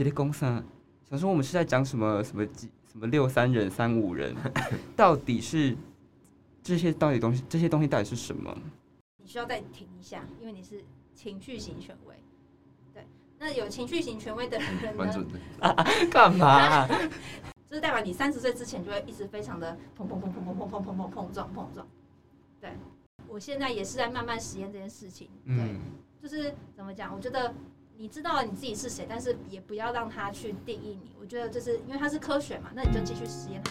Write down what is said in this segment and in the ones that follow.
写的公司想说我们是在讲什么什么几什么六三人三五人，到底是这些到底东西这些东西到底是什么？你需要再停一下，因为你是情绪型权威。对，那有情绪型权威的人呢。干嘛啊、就是代表你三十岁之前就会一直非常的砰砰砰砰砰砰砰砰砰碰撞碰撞。对，我现在也是在慢慢实验这件事情。对，嗯，就是怎么讲？我觉得你知道你自己是谁，但是也不要让他去定义你。我觉得就是因为它是科学嘛，那你就继续实验。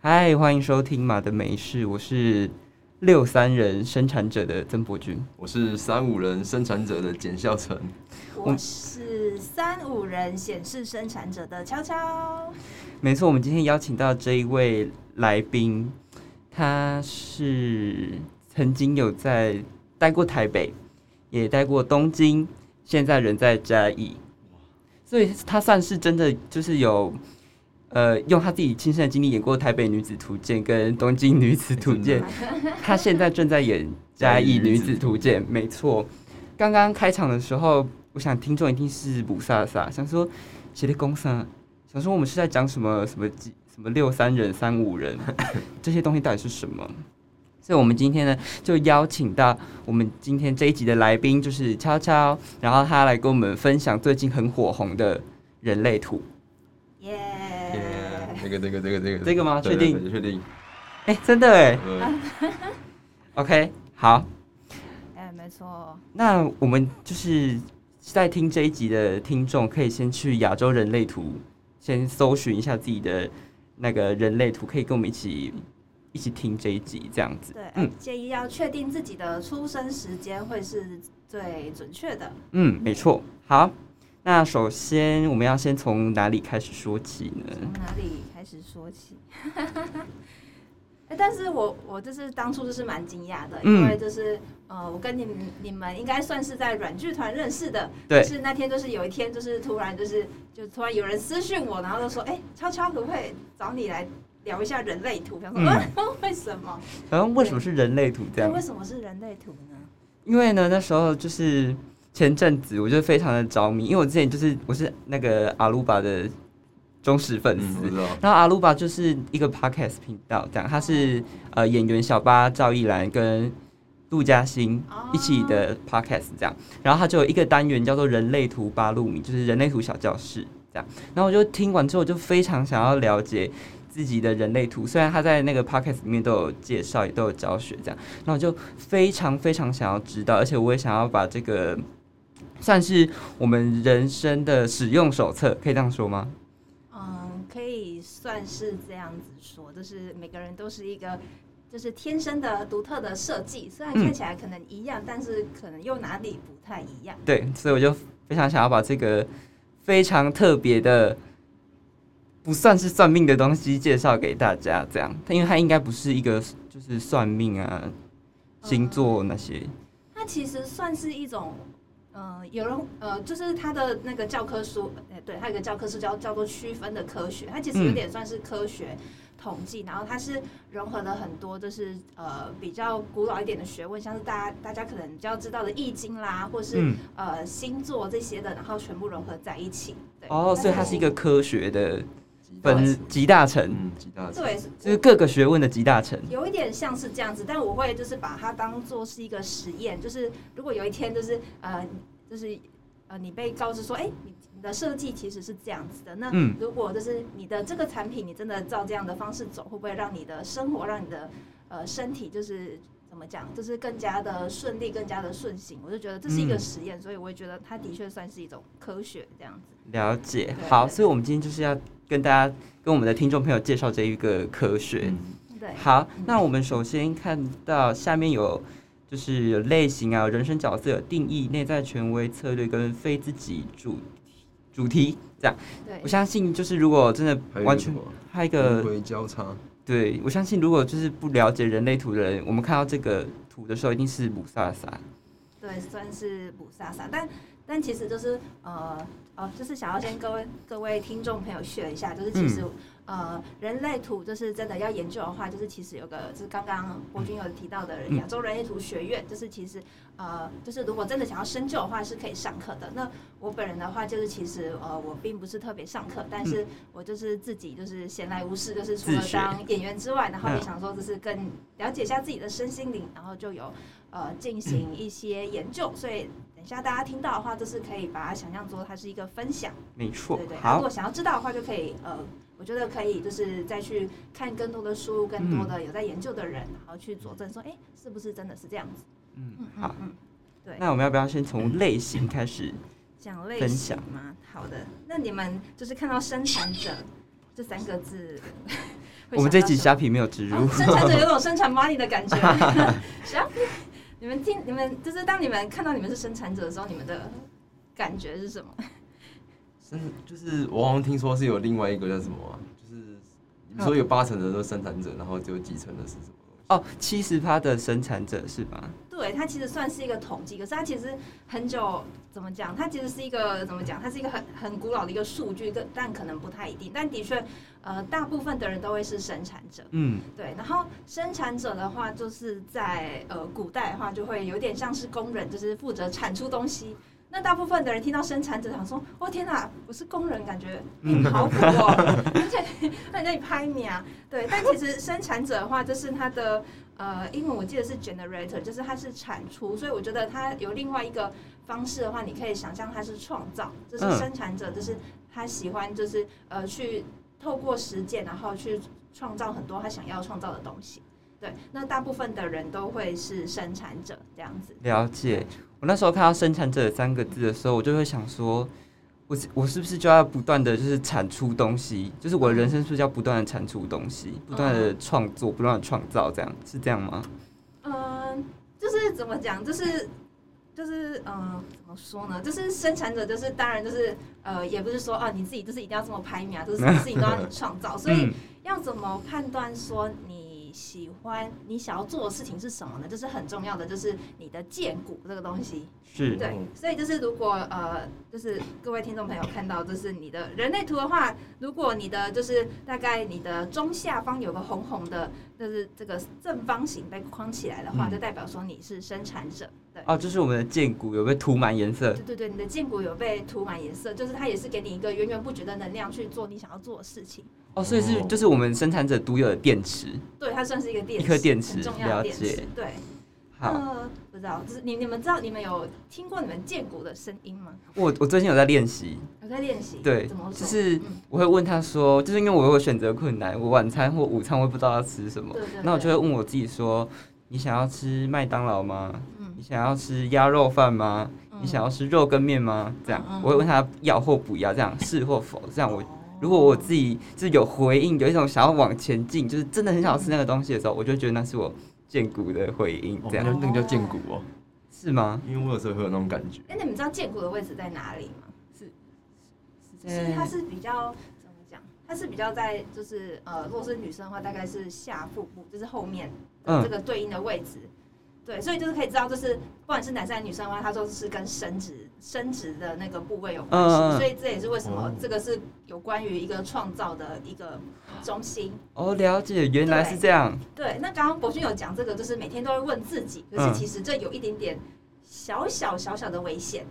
嗨，欢迎收听马的美事，我是六三人生产者的曾博君。我是三五人生产者的简孝成，我是三五人显示生产者的悄悄。没错，我们今天邀请到这一位来宾，他是曾经有在待过台北，也待过东京，现在人在嘉义，所以他算是真的就是有。呃，用他自己亲身的经历演过《台北女子图鉴》跟《东京女子图鉴》，他现在正在演《嘉义女子图鉴》，没错。刚刚开场的时候，我想听众一定是不飒飒，想说谁的公司，想说我们是在讲什么什么几什么六三人三五人，这些东西到底是什么？所以，我们今天呢，就邀请到我们今天这一集的来宾，就是悄悄，然后他来跟我们分享最近很火红的人类图。耶、耶，这个这个这个这个这个吗确定确定。哎、真的哎呃，，OK，好，哎、没错。那我们就是在听这一集的听众，可以先去亚洲人类图先搜寻一下自己的那个人类图，可以跟我们一起一起听这一集这样子。对，嗯建议要确定自己的出生时间会是最准确的。嗯，没错。好，那首先我们要先从哪里开始说起呢？从哪里开始说起？哎，但是我我就是当初就是蛮惊讶的，嗯因为就是呃，我跟你们你们应该算是在软剧团认识的，对就是那天就是有一天就是突然就是就突然有人私讯我，然后就说，哎，悄悄可不可以找你来聊一下人类图？想说，为什么？然后为什么是人类图这对，样为？什么是人类图呢？因为呢，那时候就是前阵子，我就非常的着迷，因为我之前就是我是那个阿鲁巴的忠实粉嗯，丝。然后阿鲁巴就是一个 podcast 频道，这样，他是呃演员小巴赵一兰跟杜嘉欣哦一起的 podcast 这样，然后他就有一个单元叫做人类图八路米，就是人类图小教室这样，然后我就听完之后就非常想要了解自己的人类图，虽然他在那个 podcast 里面都有介绍，也都有教学这样，然后我就非常非常想要知道，而且我也想要把这个算是我们人生的使用手册，可以这样说吗？嗯，可以算是这样子说，就是每个人都是一个。就是天生的独特的设计，虽然嗯看起来可能一样，但是可能又哪里不太一样。对，所以我就非常想要把这个非常特别的，不算是算命的东西介绍给大家，这样，因为它应该不是一个就是算命啊、星座那些，它其实算是一种，呃，有人呃，就是他的那个教科书，哎，对，他有个教科书叫叫做区分的科学，它其实有点算是科学统计，然后它是融合了很多就是呃比较古老一点的学问，像是大家大家可能比较知道的易经啦，或是、嗯，呃星座这些的，然后全部融合在一起。对哦，所以它是一个科学的分集大成，嗯，集大成。对，就是各个学问的集大成。有一点像是这样子，但我会就是把它当做是一个实验，就是如果有一天就是呃就是呃你被告知说，哎、你你的设计其实是这样子的，那嗯如果就是你的这个产品你真的照这样的方式走，会不会让你的生活，让你的呃身体就是怎么讲，就是更加的顺利，更加的顺行？我就觉得这是一个嗯实验，所以我也觉得它的确算是一种科学这样子。了解，好，所以我们今天就是要跟大家、跟我们的听众朋友介绍这一个科学。嗯，对，好，那我们首先看到下面有就是有类型啊，有人生角色、有定义、内在权威、策略跟非自己主主题这样。对我，相信就是如果真的完全还有一个交叉，对我相信如果就是不了解人类图的人，我们看到这个图的时候一定是不飒飒。对，算是母萨萨，但但其实就是呃哦，就是想要先各位各位听众朋友学一下，就是其实、呃人类图就是真的要研究的话，就是其实有个就是刚刚博君有提到的嗯。亚洲人类图学院，就是其实呃就是如果真的想要深究的话是可以上课的。那我本人的话就是其实呃我并不是特别上课，但是我就是自己就是闲来无事，就是除了当演员之外，然后也嗯想说就是更了解一下自己的身心灵，然后就有呃进行一些研究，所以等一下大家听到的话，就是可以把它想象作它是一个分享，没错对对。如果，想要知道的话，就可以呃，我觉得可以就是再去看更多的书，更多的有在研究的人，然后去佐证说，哎、是不是真的是这样子？嗯嗯，好。嗯，对。那我们要不要先从类型开始？讲类分型享吗？好的，那你们就是看到生产者这三个字，我们这集虾皮没有植入哦，生产者有种生产 money 的感觉。啥？你们听，你们就是当你们看到你们是生产者的时候，你们的感觉是什么？生就是我好像听说是有另外一个叫什么啊，就是你们说有八成的都是生产者，然后只有几成的是什么？哦，七十趴的生产者是吧？对，它其实算是一个统计，可是它其实很久怎么讲？它其实是一个怎么讲？它是一个很很古老的一个数据，但但可能不太一定。但的确，呃，大部分的人都会是生产者。嗯，对，然后生产者的话，就是在呃古代的话，就会有点像是工人，就是负责产出东西。那大部分的人听到生产者，想说：“哦天哪，我是工人，感觉嗯 好苦哦，而且 那你那里拍你啊？”对，但其实生产者的话，就是他的呃英文我记得是 generator，就是它是产出，所以我觉得它有另外一个方式的话，你可以想象它是创造，就是嗯生产者，就是他喜欢就是呃去透过实践，然后去创造很多他想要创造的东西。对，那大部分的人都会是生产者这样子。了解。我那时候看到“生产者”三个字的时候，我就会想说，我是我是不是就要不断的就是产出东西？就是我的人生是不是要不断的产出东西，不断的创作，不断的创造，这样是这样吗？嗯，就是怎么讲，就是就是嗯，怎么说呢？就是生产者，就是当然就是呃，也不是说啊，你自己就是一定要这么拍秒，就是什么事情都要你创造，所以 嗯要怎么判断说你喜欢你想要做的事情是什么呢？就是很重要的，就是你的荐股这个东西。是对，所以就是如果呃，就是各位听众朋友看到，就是你的人类图的话，如果你的就是大概你的中下方有个红红的，就是这个正方形被框起来的话，嗯就代表说你是生产者。对。哦，就是我们的剑骨有被涂满颜色对，对对，你的剑骨有被涂满颜色，就是它也是给你一个源源不绝的能量去做你想要做的事情。哦，所以是哦就是我们生产者独有的电池。对，它算是一个电池，一颗电池重要的电了解池。对，好，呃，不知道，就是你你们知道你们有听过你们建国的声音吗？我我最近有在练习，有在练习？对怎么，就是嗯我会问他说，就是因为我有选择困难，我晚餐或午餐我会不知道要吃什么。那我就会问我自己说，你想要吃麦当劳吗？嗯你想要吃鸭肉饭吗？嗯你想要吃肉跟面吗？这样我会问他要或不要，这样是或否，这样我哦如果我自己就是有回应，有一种想要往前进，就是真的很想要吃那个东西的时候，我就觉得那是我荐骨的回应，哦，这样那那个叫剑骨哦，是吗？因为我有时候会有那种感觉。哎，你们知道剑骨的位置在哪里吗？是是它是比较怎么讲？它是比较在就是呃，如果是女生的话，大概是下腹部，就是后面这个对应的位置。对，所以就是可以知道，就是不管是男生还是女生的话，它都是跟生殖生殖的那个部位有关系。所以这也是为什么哦这个是有关于一个创造的一个中心。哦，了解，原来是这样。对，那刚刚博君有讲这个，就是每天都会问自己，可是嗯其实这有一点点小小小小的危险。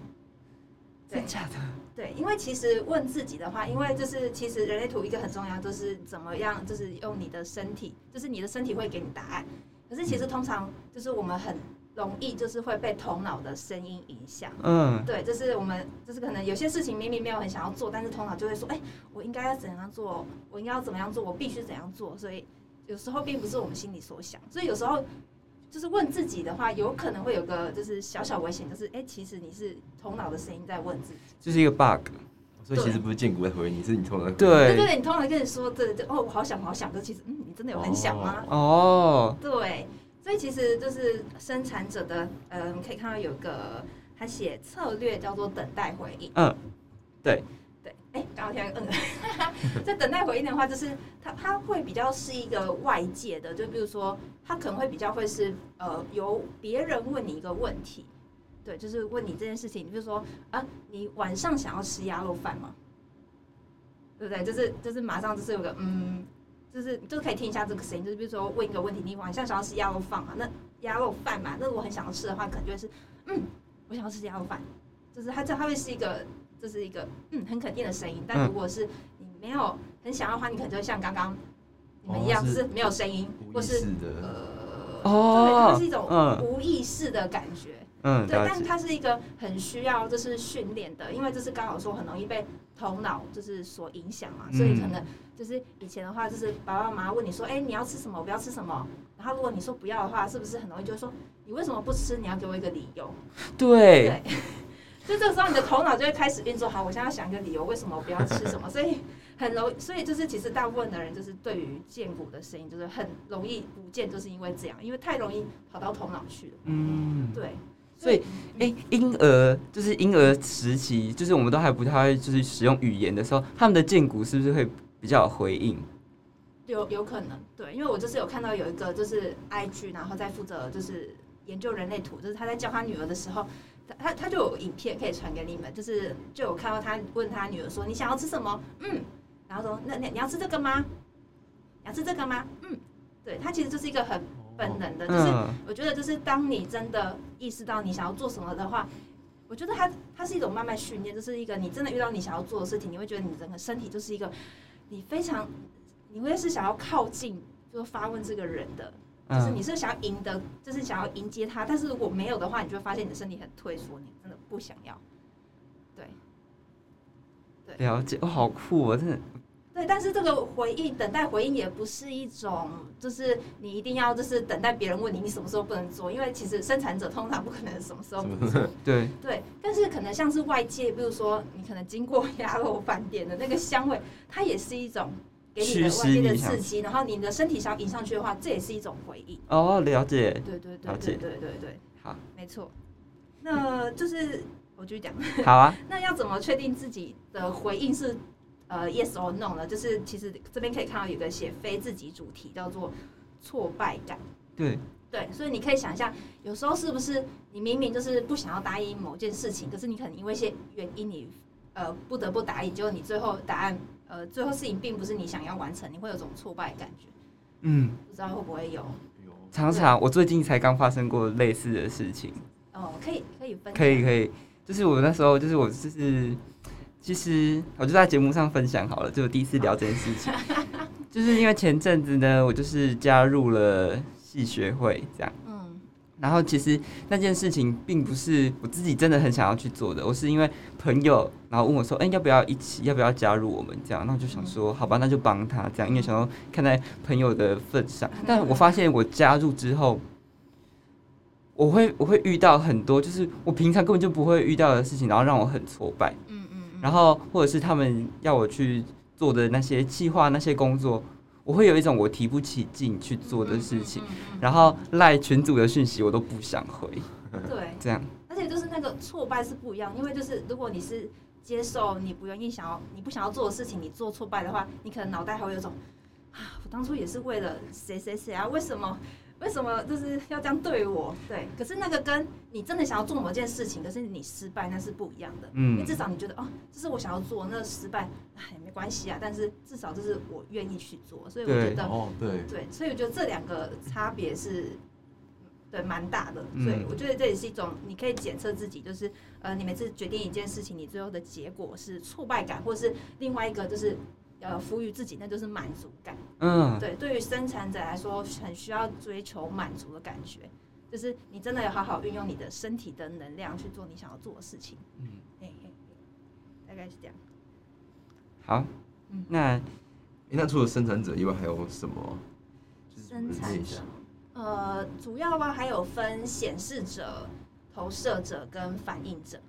对真假的？对，因为其实问自己的话，因为就是其实人类图一个很重要，就是怎么样，就是用你的身体，就是你的身体会给你答案。可是其实通常就是我们很容易就是会被头脑的声音影响。嗯，对，就是我们就是可能有些事情明明没有很想要做，但是头脑就会说，哎、我应该要怎样做，我应该要怎么样做，我必须怎样做。所以有时候并不是我们心里所想，所以有时候就是问自己的话，有可能会有个就是小小危险，就是哎、其实你是头脑的声音在问自己。就是一个 bug。所以其实不是建国在回你，是你头脑在回你。对对对，你通常跟你说，对对，哦，我好想，我好想，可其实，嗯，你真的有很想吗？哦，对，所以其实就是生产者的，呃，你可以看到有个他写策略叫做等待回应。嗯，对，对，哎，刚刚听嗯，在等待回应的话，就是它它会比较是一个外界的，就比如说，它可能会比较会是呃由别人问你一个问题。对，就是问你这件事情，比如说啊，你晚上想要吃鸭肉饭吗？对不对？就是就是马上就是有个嗯，就是就是可以听一下这个声音，就是比如说问一个问题，你晚上想要吃鸭肉饭吗？那鸭肉饭嘛，那我很想要吃的话，可能就会是嗯，我想要吃鸭肉饭，就是它这它会是一个这是一个嗯很肯定的声音，但如果是你没有很想要的话，你可能就会像刚刚你们一样，是是没有声音，或是呃，哦对，它是一种嗯无意识的感觉。嗯，对，但是它是一个很需要就是训练的，因为这是刚好说很容易被头脑就是所影响嘛，所以可能就是以前的话，就是爸爸妈妈问你说，哎、你要吃什么？我不要吃什么？然后如果你说不要的话，是不是很容易就会说你为什么不吃？你要给我一个理由。对，对，就这个时候你的头脑就会开始运作，好，我现在要想一个理由，为什么我不要吃什么？所以很容易，所以就是其实大部分的人就是对于剑骨的声音就是很容易不见，就是因为这样，因为太容易跑到头脑去了。嗯，对，所以哎、婴儿就是婴儿时期，就是我们都还不太会就是使用语言的时候，他们的剑骨是不是会比较有回应？有有可能，对，因为我就是有看到有一个就是 IG，然后在负责就是研究人类图，就是他在教他女儿的时候，他他他就有影片可以传给你们，就是就有看到他问他女儿说你想要吃什么？嗯，然后说那那你要吃这个吗？你要吃这个吗？嗯，对，他其实就是一个很本能的，就是嗯，我觉得就是当你真的意识到你想要做什么的话，我觉得它它是一种慢慢训练，就是一个你真的遇到你想要做的事情，你会觉得你整个身体就是一个你非常你会是想要靠近，就是发问这个人的，就是你嗯，是想要赢得，就是想要迎接他，但是如果没有的话，你就会发现你的身体很退缩，你真的不想要。对。对。了解，哦，好酷哦，真的，对，但是这个回应等待回应也不是一种，就是你一定要就是等待别人问你你什么时候不能做，因为其实生产者通常不可能什么时候什不做。对，对，但是可能像是外界，比如说你可能经过鸭肉饭店的那个香味，它也是一种给你的外界的刺激，然后你的身体想要迎上去的话，这也是一种回应。哦，了解，对对对对对对对，好，没错。那就是我继续讲，好啊，那要怎么确定自己的回应是呃 yes or no 呢？就是其实这边可以看到有个写非自己主题，叫做挫败感。对，对，所以你可以想象，有时候是不是你明明就是不想要答应某件事情，可是你可能因为一些原因你，呃不得不答应，结果你最后答案呃最后事情并不是你想要完成，你会有种挫败感觉，嗯，不知道会不会有？有。常常我最近才刚发生过类似的事情，哦，可以可以分享，可以可以，就是我那时候就是我就是，其实我就在节目上分享好了，就我第一次聊这件事情，就是因为前阵子呢，我就是加入了戏学会这样。嗯然后其实那件事情并不是我自己真的很想要去做的，我是因为朋友，然后问我说，哎、要不要一起，要不要加入我们这样？那我就想说，好吧，那就帮他这样，因为想要看在朋友的份上。但我发现我加入之后，我会我会遇到很多就是我平常根本就不会遇到的事情，然后让我很挫败。然后或者是他们要我去做的那些计划、那些工作，我会有一种我提不起劲去做的事情。然后赖群主的讯息我都不想回，对，这样，而且就是那个挫败是不一样，因为就是如果你是接受你不愿意想要你不想要做的事情，你做挫败的话，你可能脑袋还会有种啊，我当初也是为了谁谁谁啊，为什么为什么就是要这样对我？对，可是那个跟你真的想要做某件事情，可是你失败那是不一样的。因为嗯至少你觉得哦，这是我想要做，那失败哎没关系啊，但是至少这是我愿意去做，所以我觉得哦，对，对，所以我觉得这两个差别是，对，蛮大的。嗯所以我觉得这也是一种你可以检测自己，就是呃，你每次决定一件事情，你最后的结果是挫败感，或是另外一个就是呃服于自己，那就是满足感。嗯，对，对于生产者来说，很需要追求满足的感觉，就是你真的要好好运用你的身体的能量去做你想要做的事情。嗯，嘿嘿嘿大概是这样。好嗯，那诶那除了生产者以外，还有什么？生产者，呃，主要吧还有分显示者、投射者跟反应者。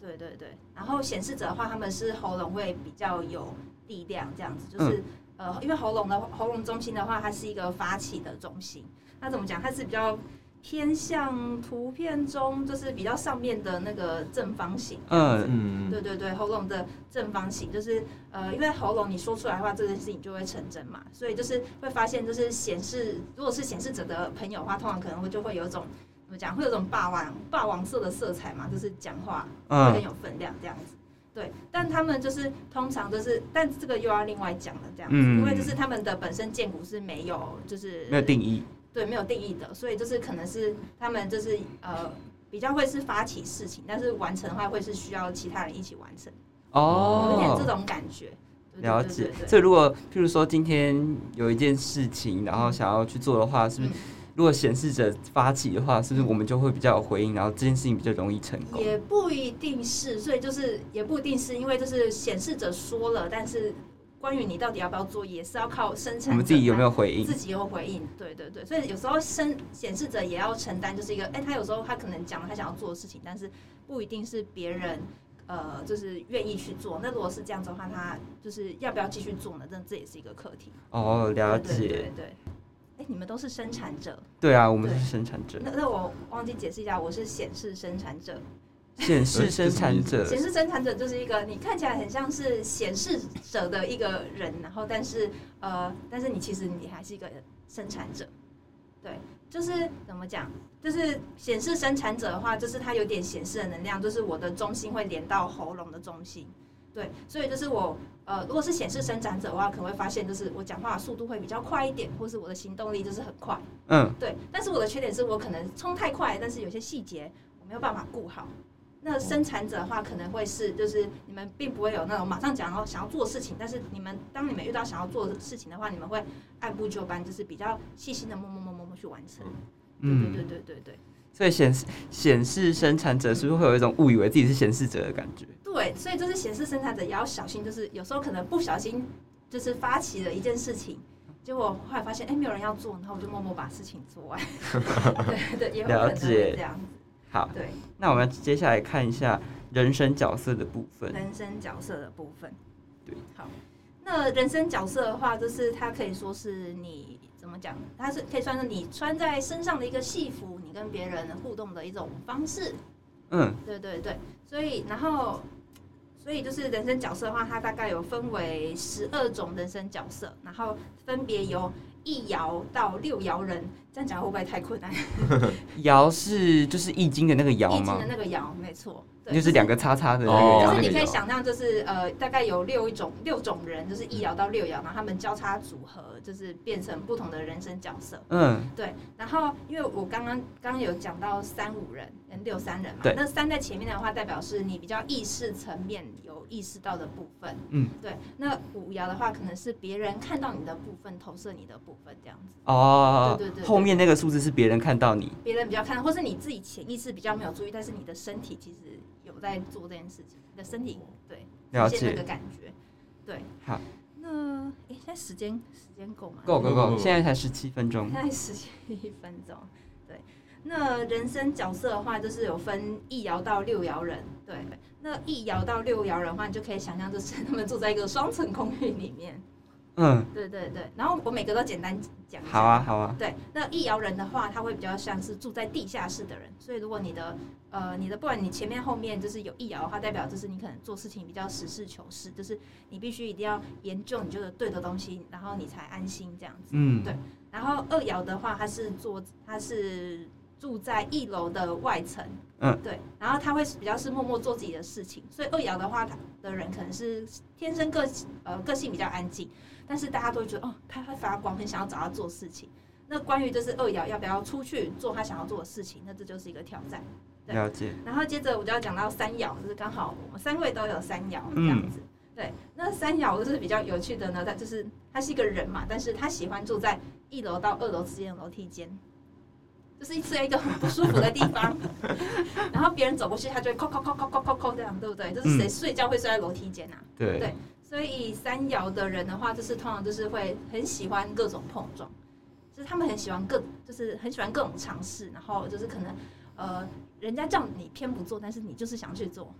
对对对，然后显示者的话，他们是喉咙会比较有力量，这样子，就是、呃，因为喉咙的喉咙中心的话，它是一个发起的中心。那怎么讲？它是比较偏向图片中就是比较上面的那个正方形。嗯嗯，对对对，喉咙的正方形就是呃，因为喉咙你说出来的话，这件事情就会成真嘛，所以就是会发现，就是显示，如果是显示者的朋友的话，通常可能会就会有一种怎么讲，会有种霸王霸王色的色彩嘛，就是讲话会很嗯，有分量这样子。对，但他们就是通常就是，但这个又要另外讲了这样子，嗯因为就是他们的本身建股是没有就是没有定义。对，没有定义的，所以就是可能是他们就是呃比较会是发起事情，但是完成的话会是需要其他人一起完成，有点这哦，种感觉。了解所以如果譬如说今天有一件事情，然后想要去做的话，是不是嗯如果显示者发起的话，是不是我们就会比较有回应，然后这件事情比较容易成功？也不一定是，所以就是也不一定是因为就是显示者说了，但是关于你到底要不要做，也是要靠生产我们自己有没有有回应自？己有回应？对对对，所以有时候生显示者也要承担，就是一个哎、他有时候他可能讲了他想要做的事情，但是不一定是别人。呃，就是愿意去做。那如果是这样子的话，他就是要不要继续做呢？那这也是一个课题。哦，了解。对对。哎、你们都是生产者，对啊，我们对。是生产者，那那我忘记解释一下，我是显示生产者。显示生产者。显示生产者就是一个你看起来很像是显示者的一个人，然后但是呃，但是你其实你还是一个生产者，对，就是怎么讲？就是显示生产者的话，就是它有点显示的能量，就是我的中心会连到喉咙的中心，对，所以就是我呃，如果是显示生产者的话，可能会发现就是我讲话的速度会比较快一点，或是我的行动力就是很快，嗯，对，但是我的缺点是我可能冲太快，但是有些细节我没有办法顾好。那生产者的话，可能会是就是你们并不会有那种马上讲要想要做的事情，但是你们当你们遇到想要做的事情的话，你们会按部就班，就是比较细心的默默默默默去完成。对嗯对对对对对所以显示显示生产者是不是会有一种误以为自己是显示者的感觉？对，所以就是显示生产者也要小心，就是有时候可能不小心就是发起了一件事情。结果后来发现，哎、没有人要做，然后我就默默把事情做完。对对，也有可能了解这样子。好，对，那我们接下来看一下人生角色的部分。人生角色的部分。对，好，那人生角色的话，就是它可以说是你怎么讲？它是可以算是你穿在身上的一个戏服，你跟别人互动的一种方式。嗯，对对对，所以然后，所以就是人生角色的话，它大概有分为十二种人生角色，然后分别由一爻到六爻人。这样讲会不会太困难？爻是就是易经的那个爻吗易经的？那个爻，没错，对就是两个叉叉的那哦个爻。就是你可以想象，就是呃，大概有六一种六种人，就是一摇到六爻，然后他们交叉组合，就是变成不同的人生角色。嗯，对，然后因为我刚刚刚刚有讲到三五人跟六三人嘛，那三在前面的话，代表是你比较意识层面有意识到的部分。嗯，对。那五爻的话，可能是别人看到你的部分，投射你的部分这样子。哦，对对对对后面那个数字是别人看到你。别人比较看，或是你自己潜意识比较没有注意，但是你的身体其实有在做这件事情，你的身体对了解那个，感觉。对，好，那诶，现在时间时间够吗？够够够，够够现在才十七分钟现。在十七分钟。对，那人生角色的话，就是有分一爻到六爻人。对，那一爻到六爻人的话，你就可以想象，就是他们住在一个双层公寓里面。嗯，对对对，然后我每个都简单讲。好啊，好啊。对，那一爻人的话，他会比较像是住在地下室的人，所以如果你的呃你的不管你前面后面就是有一爻的话，代表就是你可能做事情比较实事求是，就是你必须一定要研究你觉得对的东西，然后你才安心这样子。嗯，对然后二爻的话，他是做他是住在一楼的外层，嗯，对，然后他会比较是默默做自己的事情，所以二爻的话，他的人可能是天生个呃个性比较安静，但是大家都会觉得哦，他会发光，很想要找他做事情。那关于就是二爻要不要出去做他想要做的事情，那这就是一个挑战。对了解。然后接着我就要讲到三爻，就是刚好我们三位都有三爻这样子。对，那三爻就是比较有趣的呢，他就是他是一个人嘛，但是他喜欢住在一楼到二楼之间的楼梯间，就是在一个很不舒服的地方。然后别人走过去，他就会扣扣扣扣扣扣扣这样，对不对？就是谁睡觉会睡在楼梯间啊？对。对。所以三爻的人的话，就是通常就是会很喜欢各种碰撞，就是他们很喜欢各，就是很喜欢各种尝试，然后就是可能呃，人家叫你偏不做，但是你就是想去做，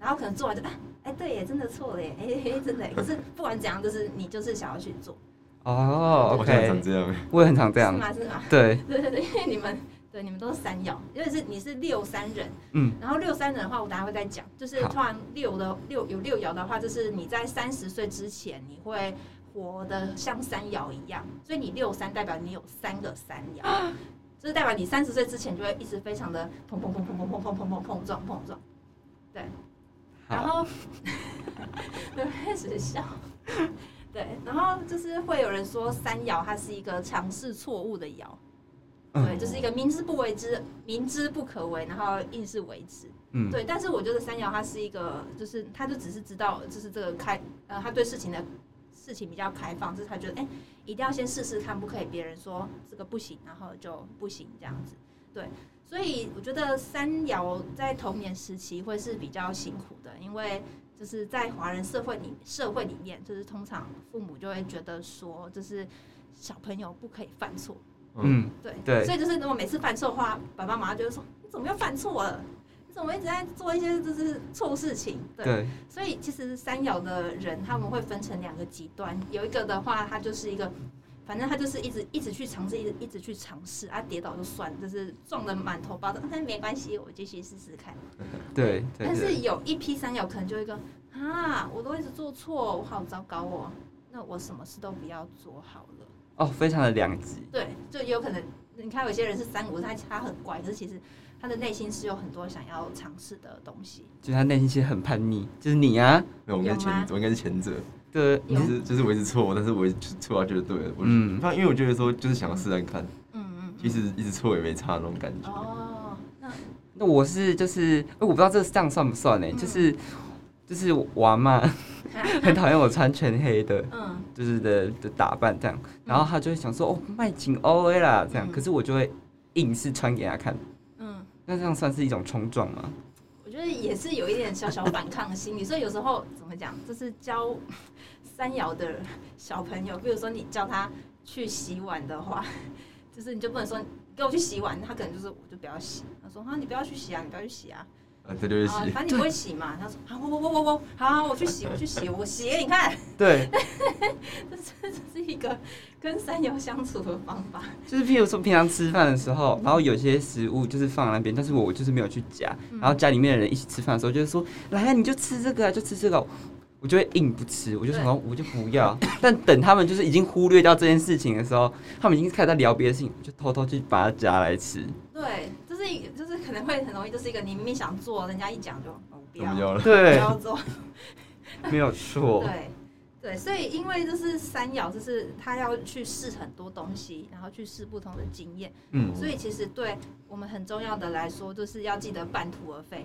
然后可能做完就啊，哎、对耶，真的错了耶，哎、哎、真的，可是不管怎样，就是你就是想要去做，哦，OK，这样。我也很常这样是。吗？是吗？对，对对对，因为你们对你们都是三爻，因为是你是六三人，嗯，然后六三人的话，我等下会再讲。就是突然六的六有六爻的话，就是你在三十岁之前，你会活得像三爻一样，所以你六三代表你有三个三爻。就是代表你三十岁之前就会一直非常的砰砰砰砰砰砰砰砰砰碰撞碰撞，对，然好，后 对开始笑，对，然后就是会有人说三爻它是一个尝试错误的爻，对，嗯就是一个明知不为之，明知不可为，然后硬是为之。嗯，对，但是我觉得三爻它是一个，就是他就只是知道，就是这个开，呃，他对事情的事情比较开放，就是他觉得，哎、一定要先试试看，不可以别人说这个不行，然后就不行这样子。对，所以我觉得三爻在童年时期会是比较辛苦的，因为就是在华人社会里社会里面，就是通常父母就会觉得说，就是小朋友不可以犯错，嗯，对对所以就是如果每次犯错的话，爸爸妈妈就会说你怎么又犯错了？你怎么一直在做一些就是错事情？对，对，所以其实三爻的人他们会分成两个极端，有一个的话，他就是一个，反正他就是一直一直去尝试，一直一直去尝试，啊，跌倒就算了，就是撞得满头包的，但没关系，我继续试试看。对，对，但是，有一批三友可能就会跟啊，我都一直做错，我好糟糕哦，那我什么事都不要做好了。哦，非常的两极，对，就也有可能，你看有些人是三五，他他很乖，可是其实他的内心是有很多想要尝试的东西。就是他内心其实很叛逆，就是你啊，没有，我应该是前，我应该是前者，对，有。就是就是我一直错，但是我一直错到觉得对了，我嗯。嗯，因为我觉得说就是想要试试看，嗯嗯，其实一直错也没差那种感觉。哦，那那我是就是，哎，我不知道这这样算不算呢？嗯就是就是我阿妈 很讨厌我穿全黑的，嗯。就是的的打扮这样，然后他就会想说哦卖紧 O A 啦这样，嗯。可是我就会硬是穿给他看，嗯，那这样算是一种冲撞吗？我觉得也是有一点小小反抗的心理，所以有时候怎么讲，就是教三爻的小朋友，比如说你叫他去洗碗的话，就是你就不能说你给我去洗碗，他可能就是我就不要洗，他说哈你不要去洗啊，你不要去洗啊，啊，这就是啊洗，反正你不会洗嘛，他说好我我我我我好，我去洗我去洗我洗给你看，对，这 是这是一个跟三爻相处的方法，就是譬如说平常吃饭的时候，然后有些食物就是放在那边，但是我就是没有去夹，嗯。然后家里面的人一起吃饭的时候，就是说来啊，你就吃这个啊，就吃这个，我就会硬不吃，我就想说我就不要。但等他们就是已经忽略掉这件事情的时候，他们已经开始在聊别的事情，我就偷偷去把它夹来吃。对，就是一就是可能会很容易就是一个你明明想做，人家一讲就哦不要我不要了。不 对，要做。没有错。对对，所以因为就是三咬，就是他要去试很多东西，然后去试不同的经验，嗯，所以其实对我们很重要的来说，就是要记得半途而废。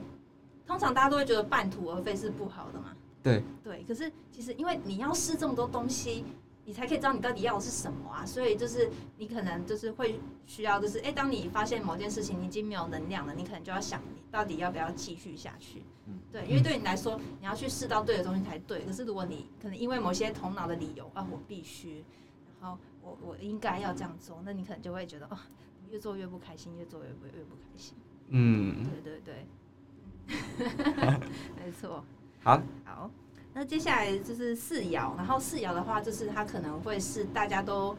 通常大家都会觉得半途而废是不好的嘛，对对，可是其实因为你要试这么多东西，你才可以知道你到底要的是什么啊，所以就是你可能就是会需要，就是哎、当你发现某件事情你已经没有能量了，你可能就要想你到底要不要继续下去。嗯对，因为对你来说，你要去试到对的东西才对。可是如果你可能因为某些头脑的理由啊，我必须，然后我我应该要这样做，那你可能就会觉得哦，越做越不开心，越做越不越不开心。嗯，对对对，没错。好，那接下来就是四爻，然后四爻的话，就是它可能会是大家都，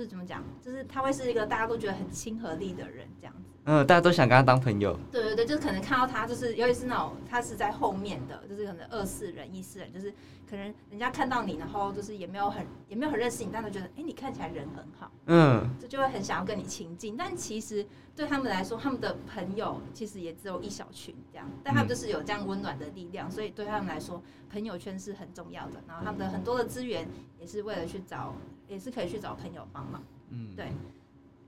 就是怎么讲，就是他会是一个大家都觉得很亲和力的人这样子。嗯，大家都想跟他当朋友。对对对，就是可能看到他，就是尤其是那种他是在后面的，就是可能二四人、一四人，就是可能人家看到你，然后就是也没有很也没有很认识你，但都觉得哎、诶你看起来人很好，嗯，这就会很想要跟你亲近。但其实对他们来说，他们的朋友其实也只有一小群这样，但他们就是有这样温暖的力量，所以对他们来说，朋友圈是很重要的。然后他们的很多的资源也是为了去找，也是可以去找朋友帮忙。嗯，对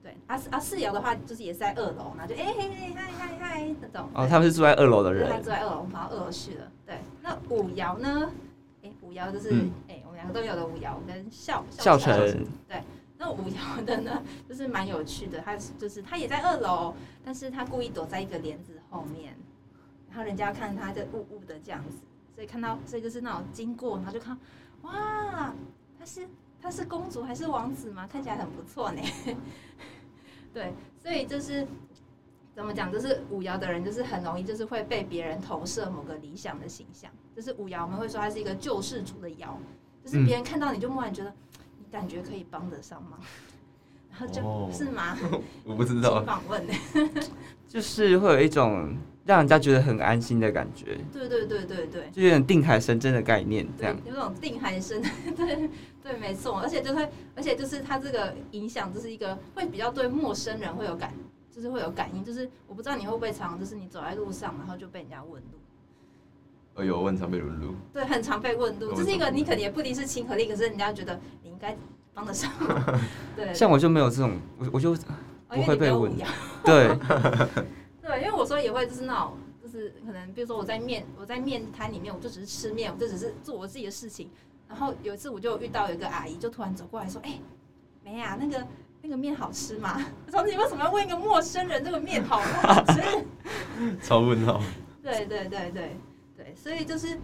对，啊四啊四瑶的话，就是也是在二楼，然后就哎嘿嘿嗨嗨嗨那种。哦，他们是住在二楼的人，他住。在二楼，我们跑到二楼去了。对，那五爻呢？哎，五爻就是嗯哎、我们两个都有的五爻，我跟笑笑成。对，那五爻的呢，就是蛮有趣的，他是就是他也在二楼，但是他故意躲在一个帘子后面，然后人家看他在雾雾的这样子，所以看到所以就是那种经过，然后就看，哇，他是他是公主还是王子吗？看起来很不错呢。对，所以就是怎么讲，就是五爻的人就是很容易就是会被别人投射某个理想的形象，就是五爻我们会说他是一个救世主的爻，就是别人看到你就默然觉得你感觉可以帮得上忙，然后就、哦是吗？我不知道请，访问呢？就是会有一种让人家觉得很安心的感觉，对对对对对。就有点定海神针的概念这样。有种定海神，对对，没错，而且就会，而且就是它这个影响，就是一个会比较对陌生人会有感，就是会有感应，就是我不知道你会不会常，就是你走在路上，然后就被人家问路。哎呦，问常被问路。对，很常被问路，这是一个你可能也不一定是亲和力，可是人家觉得你应该帮得上。对，像我就没有这种，我我就不会被问。对，对，因为我说也会就是那种。是可能，比如说我在面我在面摊里面，我就只是吃面，我就只是做我自己的事情。然后有一次我就遇到有一个阿姨，就突然走过来说：“哎，梅啊，那个那个面好吃吗？”我说：“你为什么要问一个陌生人这个面好不好吃？” 超问号。对对对对对，所以就是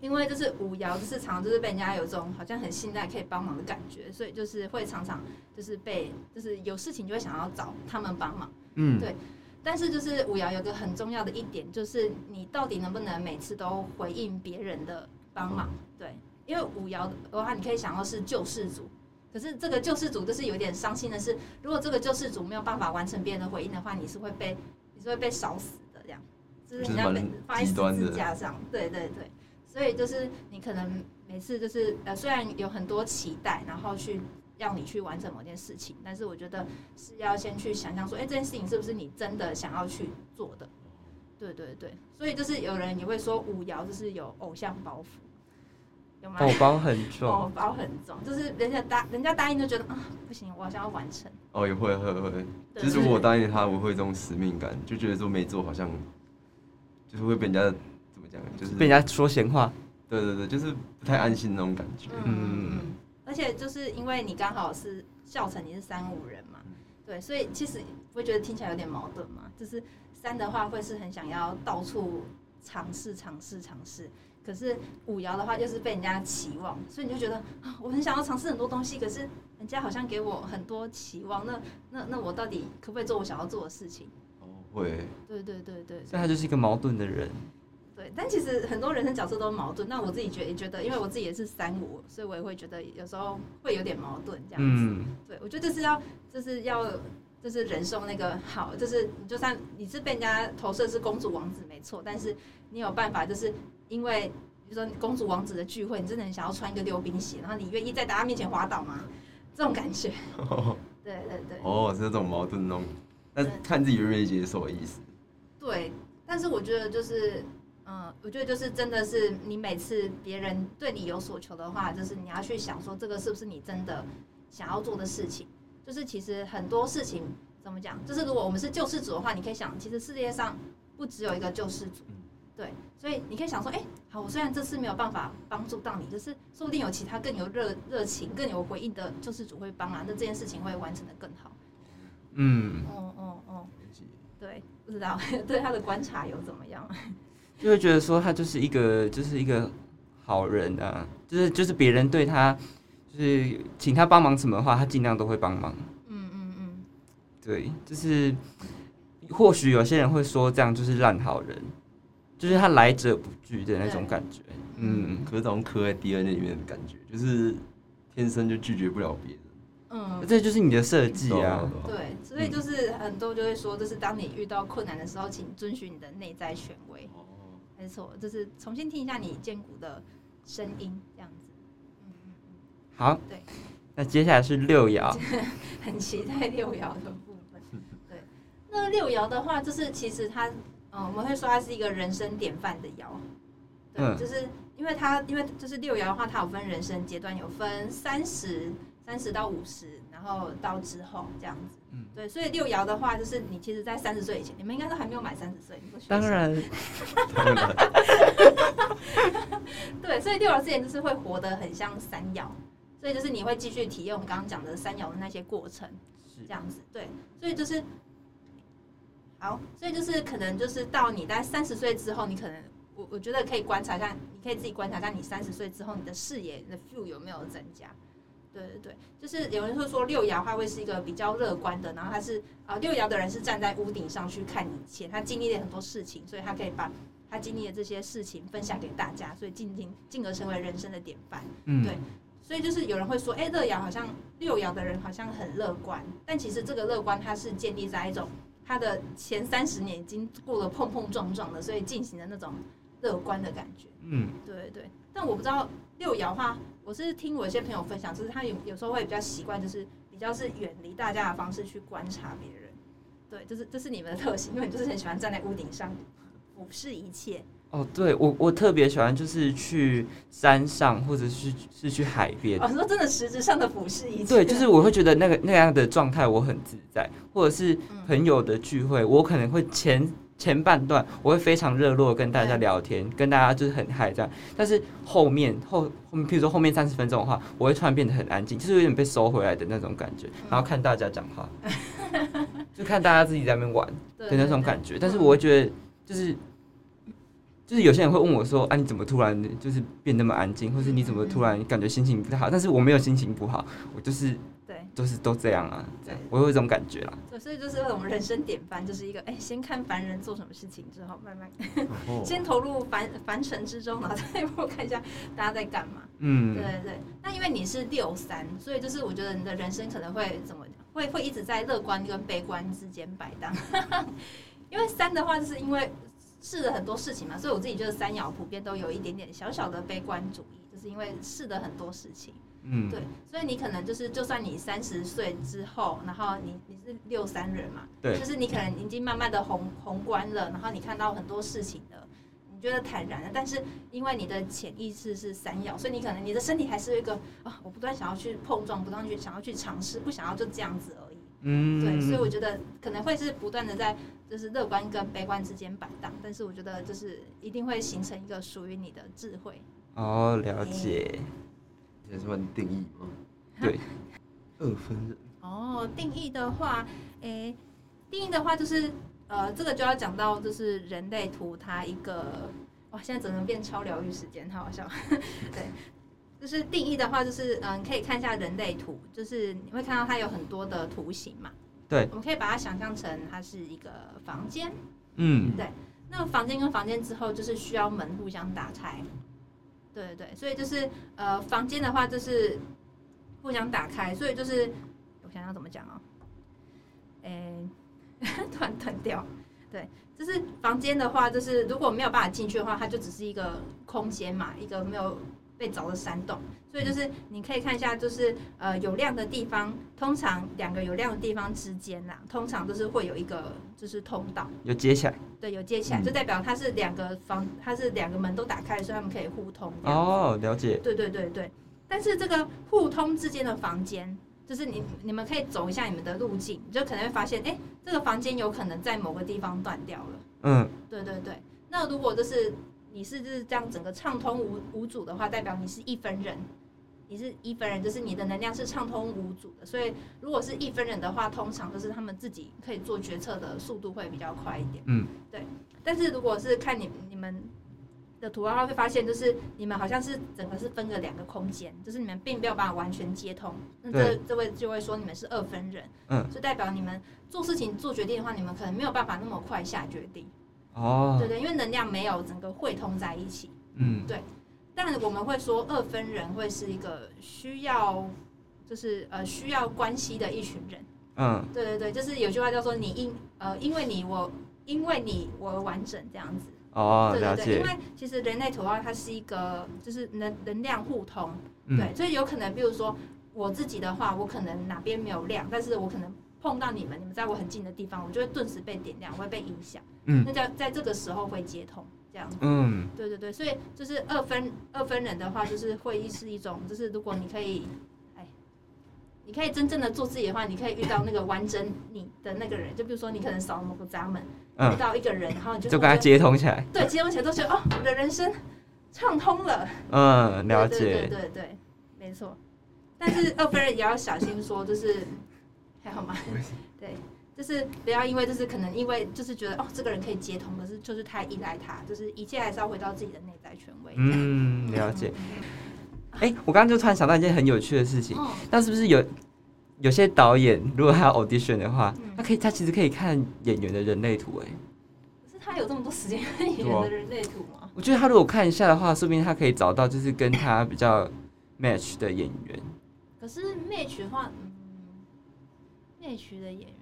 因为就是五爻就是常就是被人家有这种好像很信赖可以帮忙的感觉，所以就是会常常就是被就是有事情就会想要找他们帮忙。嗯，对。但是就是五爻有个很重要的一点，就是你到底能不能每次都回应别人的帮忙？对，因为五爻的话，你可以想到是救世主，可是这个救世主就是有点伤心的是，如果这个救世主没有办法完成别人的回应的话，你是会被你是会被烧死的这样，就是你要被放在十字架上。对对对，所以就是你可能每次就是呃，虽然有很多期待，然后去。要你去完成某件事情，但是我觉得是要先去想象说，哎，这件事情是不是你真的想要去做的？对对对，所以就是有人也会说五爻就是有偶像包袱，有吗？偶包很重，偶包很重，就是人家答人家答应就觉得啊，不行，我好像要完成。哦，也会会会，就是我答应他，我会这种使命感，就觉得说没做好像就是会被人家怎么讲，就是被人家说闲话。对对对，就是不太安心那种感觉。嗯。而且就是因为你刚好是校成，你是三五人嘛，对，所以其实会觉得听起来有点矛盾嘛。就是三的话会是很想要到处尝试、尝试、尝试，可是五爻的话就是被人家期望，所以你就觉得啊，我很想要尝试很多东西，可是人家好像给我很多期望，那那那我到底可不可以做我想要做的事情？哦，会。对对对对。所以他就是一个矛盾的人。对，但其实很多人生角色都矛盾。那我自己觉也觉得，因为我自己也是三五，所以我也会觉得有时候会有点矛盾这样子。对，我觉得这是要，就是要，就是忍受那个好，就是你就算你是被人家投射是公主王子没错，但是你有办法，就是因为比如说公主王子的聚会，你真的很想要穿一个溜冰鞋，然后你愿意在大家面前滑倒吗？这种感觉。对对对。哦，是这种矛盾种，那看自己愿不愿意接受的意思。对，但是我觉得就是。嗯，我觉得就是真的是你每次别人对你有所求的话，就是你要去想说这个是不是你真的想要做的事情。就是其实很多事情怎么讲，就是如果我们是救世主的话，你可以想，其实世界上不只有一个救世主，对，所以你可以想说，哎，好，我虽然这次没有办法帮助到你，就是说不定有其他更有热热情、更有回应的救世主会帮啊，那这件事情会完成的更好。嗯，哦哦哦，对，不知道 对他的观察有怎么样？就会觉得说他就是一个就是一个好人啊，就是就是别人对他就是请他帮忙什么的话，他尽量都会帮忙。嗯嗯嗯，对，就是或许有些人会说这样就是烂好人，就是他来者不拒的那种感觉。嗯，可是这种刻在 DNA 里面的感觉，就是天生就拒绝不了别人。嗯，这就是你的设计啊。对，所以就是很多就会说，就是当你遇到困难的时候，请遵循你的内在权威。没错，就是重新听一下你坚固的声音，这样子。嗯嗯嗯。好。对。那接下来是六爻。很期待六爻的部分。对。那六爻的话，就是其实它，嗯，我们会说它是一个人生典范的爻。嗯。就是因为它，因为就是六爻的话，它有分人生阶段，有分三十三十到五十，然后到之后这样子。嗯，对，所以六爻的话，就是你其实，在三十岁以前，你们应该都还没有满三十岁。当然，对，所以六爻之前就是会活得很像三爻，所以就是你会继续体验我们刚刚讲的三爻的那些过程，是这样子。对，所以就是好，所以就是可能就是到你在三十岁之后，你可能我我觉得可以观察一下，你可以自己观察一下，你三十岁之后你的视野的 view 有没有增加。对对对，就是有人会说六爻它会是一个比较乐观的，然后他是啊六爻的人是站在屋顶上去看一切，他经历了很多事情，所以他可以把他经历的这些事情分享给大家，所以进进进而成为人生的典范。嗯，对，所以就是有人会说，哎，乐爻好像六爻的人好像很乐观，但其实这个乐观它是建立在一种他的前三十年已经过了碰碰撞撞的，所以进行的那种乐观的感觉。嗯，对对对。但我不知道六爻的话，我是听我一些朋友分享，就是他有有时候会比较习惯，就是比较是远离大家的方式去观察别人。对，就是这是你们的特性，因为你就是很喜欢站在屋顶上俯视一切。哦，对我我特别喜欢就是去山上或者是是去海边。哦，说真的，实质上的俯视一切。对，就是我会觉得那个那样的状态我很自在，或者是朋友的聚会，我可能会前前半段我会非常热络跟大家聊天，跟大家就是很嗨这样，但是后面后后面，譬如说后面三十分钟的话，我会突然变得很安静，就是有点被收回来的那种感觉，然后看大家讲话，就看大家自己在那边玩的那种感觉，但是我会觉得就是。就是有些人会问我说：“啊，你怎么突然就是变那么安静，或是你怎么突然感觉心情不太好？”但是我没有心情不好，我就是对，都是都这样啊，对，我有一种感觉啦。对，所以就是我们人生典范，就是一个哎，先看凡人做什么事情之后，慢慢 先投入凡凡尘之中，然后再 一步看一下大家在干嘛。嗯，对对对。那因为你是六三，所以就是我觉得你的人生可能会怎么会会一直在乐观跟悲观之间摆荡。因为三的话，就是因为。试了很多事情嘛，所以我自己觉得三爻普遍都有一点点小小的悲观主义，就是因为试了很多事情。嗯，对，所以你可能就是，就算你三十岁之后，然后你你是六三人嘛，对，就是你可能已经慢慢的宏宏观了，然后你看到很多事情的，你觉得坦然了，但是因为你的潜意识是三要，所以你可能你的身体还是一个啊，我不断想要去碰撞，不断去想要去尝试，不想要就这样子而已。嗯，对，所以我觉得可能会是不断的在就是乐观跟悲观之间摆荡，但是我觉得就是一定会形成一个属于你的智慧。哦，了解。这算定义吗？对，二分人。哦，定义的话，诶，定义的话就是呃，这个就要讲到就是人类图它一个哇，现在怎么变超疗愈时间？太好笑。对。就是定义的话，就是嗯，可以看一下人类图，就是你会看到它有很多的图形嘛。对，我们可以把它想象成它是一个房间。嗯，对。那房间跟房间之后，就是需要门互相打开。对对，所以就是呃，房间的话就是互相打开，所以就是我想要怎么讲哦？哎，突然断掉。对，就是房间的话，就是如果没有办法进去的话，它就只是一个空间嘛，一个没有。被凿了山洞，所以就是你可以看一下，就是呃有亮的地方，通常两个有亮的地方之间呐，通常都是会有一个就是通道，有接起来，对，有接起来，就代表它是两个房，它是两个门都打开，所以他们可以互通。哦，了解。对对对对，但是这个互通之间的房间，就是你你们可以走一下你们的路径，你就可能会发现，哎，这个房间有可能在某个地方断掉了。嗯，对对对。那如果就是。你是就是这样整个畅通无无阻的话，代表你是一分人，你是一分人，就是你的能量是畅通无阻的。所以如果是一分人的话，通常就是他们自己可以做决策的速度会比较快一点。嗯，对。但是如果是看你你们的图的话，会发现就是你们好像是整个是分了两个空间，就是你们并没有办法完全接通。那这这位就会说你们是二分人，嗯，就代表你们做事情做决定的话，你们可能没有办法那么快下决定。哦，对对，因为能量没有整个汇通在一起，嗯，对。但我们会说二分人会是一个需要，就是呃需要关系的一群人，嗯，对对对，就是有句话叫做你因呃因为你我因为你我完整这样子，哦，对对对，因为其实人类图啊，它是一个就是能能量互通，对，所以有可能比如说我自己的话，我可能哪边没有亮，但是我可能。碰到你们，你们在我很近的地方，我就会顿时被点亮，我会被影响。嗯，那在在这个时候会接通，这样子。嗯，对对对，所以就是二分二分人的话，就是会议是一种，就是如果你可以，哎，你可以真正的做自己的话，你可以遇到那个完整你的那个人。就比如说，你可能扫某个闸门，遇到一个人，然后你就就跟他接通起来。对，接通起来都觉得哦，我的人生畅通了。嗯，了解。对对对，没错。但是二分人也要小心说，就是。还好吗？对，就是不要因为就是可能因为就是觉得哦，这个人可以接通，可是就是太依赖他，就是一切还是要回到自己的内在权威。嗯，了解。哎，我刚刚就突然想到一件很有趣的事情，那是不是有有些导演如果他要 audition 的话，他可以他其实可以看演员的人类图？哎，可是他有这么多时间看演员的人类图吗？我觉得他如果看一下的话，说不定他可以找到就是跟他比较 match 的演员。可是 match 的话。，match 的演员哦，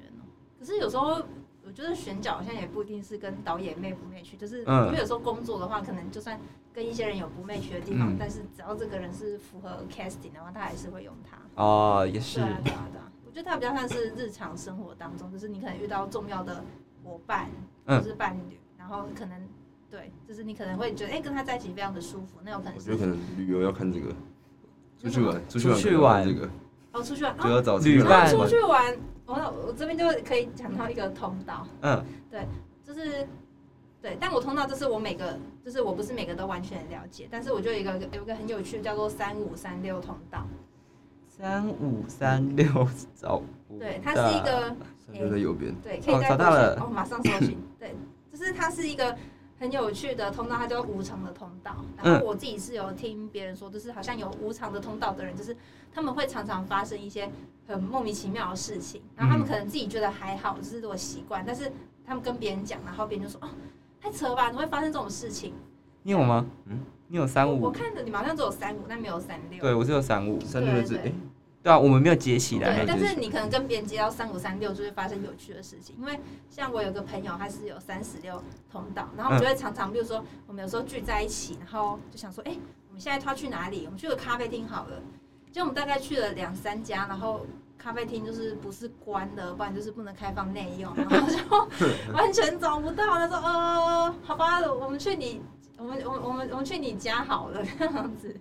可是有时候我觉得选角好像也不一定是跟导演妹不妹去，就是嗯。因为有时候工作的话，可能就算跟一些人有不妹去的地方，嗯。但是只要这个人是符合 casting 的话，他还是会用他。哦，也是。对，啊，对啊，对啊。我觉得它比较像是日常生活当中，就是你可能遇到重要的伙伴嗯。或是伴侣，然后可能对，就是你可能会觉得，哎、跟他在一起非常的舒服，那有可能是我觉得可能旅游要看这个，出去玩，出去玩出去可能要看玩这个，哦，出去玩，就要找旅哦，伴。出去玩，我我这边就可以讲到一个通道，嗯。对就是对，但我通道就是我每个，就是我不是每个都完全了解，但是我就有一个有一个很有趣，叫做三五三六通道，三五三六找对，它是一个。三六在右边，对，可以哦在过去找到了。哦，马上搜寻。对，就是它是一个很有趣的通道，它叫无常的通道。然嗯后我自己是有听别人说，就是好像有无常的通道的人，就是他们会常常发生一些很莫名其妙的事情，然后他们嗯可能自己觉得还好，就是我习惯，但是他们跟别人讲，然后别人就说哦，太扯了吧，怎么会发生这种事情？你有吗？嗯你有三五？我我看着你们好像只有三五，但没有三六。对，我只有三五。三六的字，对对啊，我们没有接起来。对，但是是你可能跟别人接到三五三六，就会发生有趣的事情。因为像我有个朋友，他是有三十六通道，然后我们就会常常，比如说我们有时候聚在一起，然后就想说，哎、我们现在要去哪里？我们去个咖啡厅好了。结果我们大概去了两三家，然后咖啡厅就是不是关的，不然就是不能开放内用，然后就 完全找不到。他说，呃，好吧，我们去你，我们我们我们我们去你家好了，这样子。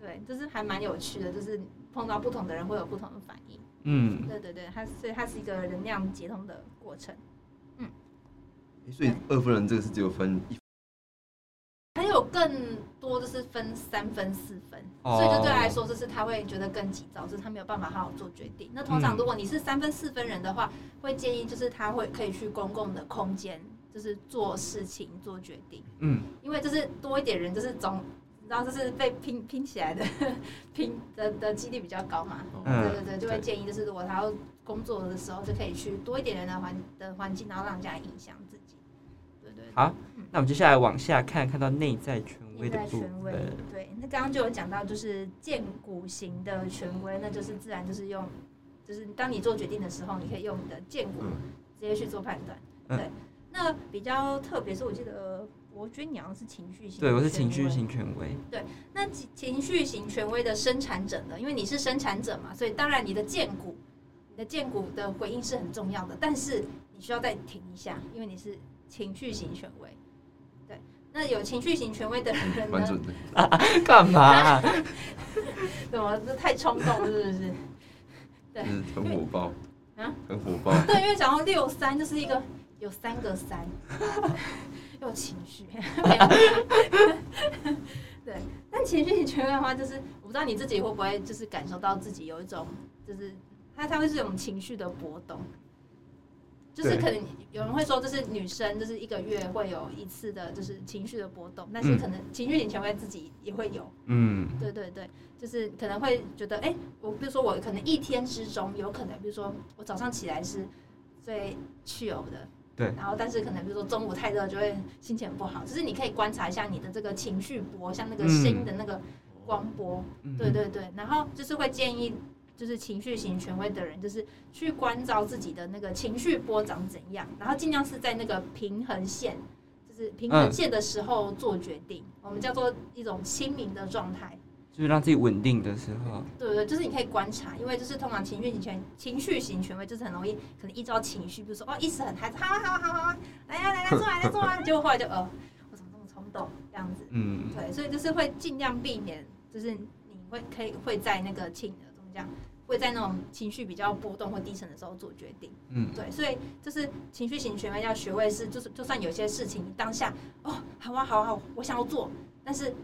对，就是还蛮有趣的，就是碰到不同的人会有不同的反应。嗯，对对对，它所以它是一个能量接通的过程。嗯。所以二夫人这个是只有分一，还有更多就是分三分四分，哦。所以就对他来说，就是他会觉得更急躁，就是他没有办法好好做决定。那通常嗯如果你是三分四分人的话，会建议就是他会可以去公共的空间，就是做事情做决定，嗯，因为就是多一点人，就是总你知道，就是被拼拼起来的 拼的的几率比较高嘛。嗯对对对，就会建议就是如果他要工作的时候，就可以去多一点人的环的环境，然后让人家影响自己。对对对。好，那我们接下来往下看，看到内在权威内在的部权威分。，对，那刚刚就有讲到，就是建骨型的权威，那就是自然就是用，就是当你做决定的时候，你可以用你的建骨嗯直接去做判断。嗯对，那比较特别是我记得博君你好像是情绪型，对，我是情绪。型权威。对那情情绪型权威的生产者呢？因为你是生产者嘛，所以当然你的荐股，你的荐股的回应是很重要的，但是你需要再停一下，因为你是情绪型权威。对，那有情绪型权威的人呢？蛮准的。干嘛啊、怎么这太冲动是不是？对是很火爆，啊，很火爆。对，因为讲到六三就是一个有三个三，有情绪，对。但情绪型权威的话，就是我不知道你自己会不会就是感受到自己有一种，就是它它会是一种情绪的波动。就是可能有人会说，就是女生就是一个月会有一次的，就是情绪的波动，但是嗯。可能情绪型权威自己也会有，嗯。对对对，就是可能会觉得，哎、我比如说我可能一天之中有可能，比如说我早上起来是最 chill 的，对然后但是可能比如说中午太热就会心情不好，就是你可以观察一下你的这个情绪波，像那个声音的那个光波，嗯对对对，然后就是会建议。就是情绪型权威的人，就是去关照自己的那个情绪波长怎样，然后尽量是在那个平衡线，就是平衡嗯线的时候做决定，我们叫做一种清明的状态。就是让自己稳定的时候，对对，就是你可以观察，因为就是通常情绪型权情绪型权威就是很容易可能依照情绪，比如说哦一时很嗨，好啊好啊好啊好啊，来呀、来来坐来来坐啊，结果后来就呃我怎么这么冲动这样子，嗯，对，所以就是会尽量避免，就是你会可以会在那个情怎么讲，会在那种情绪比较波动或低沉的时候做决定。嗯，对，所以就是情绪型权威要学会是，就是就算有些事情你当下哦，好啊好啊好，我想要做，但是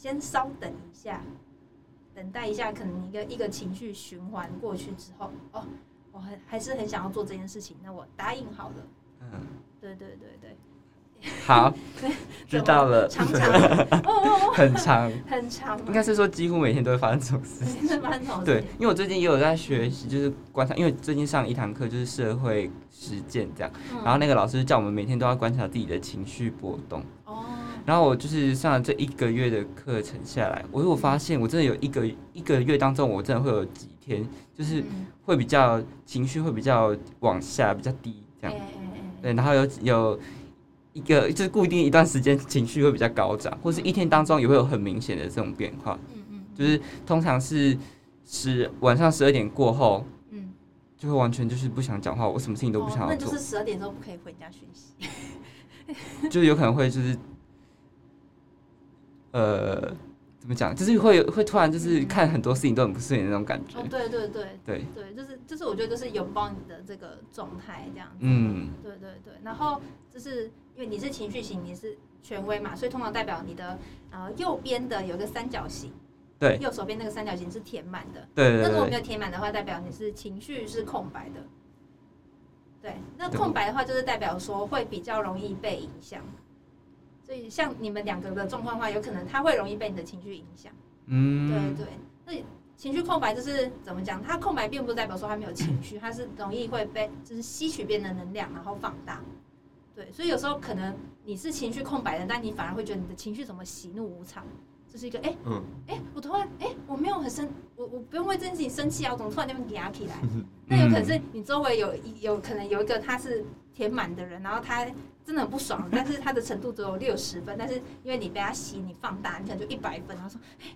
先稍等一下，等待一下，可能一个一个情绪循环过去之后，哦，我很还是很想要做这件事情，那我答应好了。嗯，对对对对，好，知道了，长长的。哦哦哦，很长，很长，应该是说几乎每天都会发生这种事。是蛮好对，因为我最近也有在学习，就是观察，因为最近上一堂课就是社会实践这样，嗯。然后那个老师叫我们每天都要观察自己的情绪波动。哦，然后我就是上了这一个月的课程下来，我有发现，我真的有一个一个月当中，我真的会有几天就是嗯。会比较情绪会比较往下，比较低这样。对，然后有有一个就是固定一段时间情绪会比较高涨，或是一天当中也会有很明显的这种变化，嗯嗯，就是通常是十晚上十二点过后，嗯，就会完全就是不想讲话，我什么事情都不想要做哦那就是，十二点之后不可以回家讯息。就有可能会就是呃怎么讲，就是会会突然就是看很多事情都很不顺眼的那种感觉哦，，对对对对，对，就是就是我觉得就是拥抱你的这个状态这样子。嗯对对对，然后就是因为你是情绪型，你是权威嘛，所以通常代表你的呃右边的有一个三角形，对右手边那个三角形是填满的。对那如果没有填满的话，代表你是情绪是空白的。对，那空白的话，就是代表说会比较容易被影响。所以像你们两个的状况的话，有可能他会容易被你的情绪影响。嗯对对，那情绪空白就是怎么讲？他空白并不代表说他没有情绪，他是容易会被就是吸取别人的能量，然后放大。对，所以有时候可能你是情绪空白的，但你反而会觉得你的情绪怎么喜怒无常，这是一个哎嗯，哎、我突然哎、我没有很生，我我不用为这件事情生气啊，我怎么突然间压起来？那有可能是你周围有一有可能有一个他是填满的人，然后他真的很不爽，但是他的程度只有六十分，但是因为你被他吸，你放大，你可能就一百分，然后说，哎、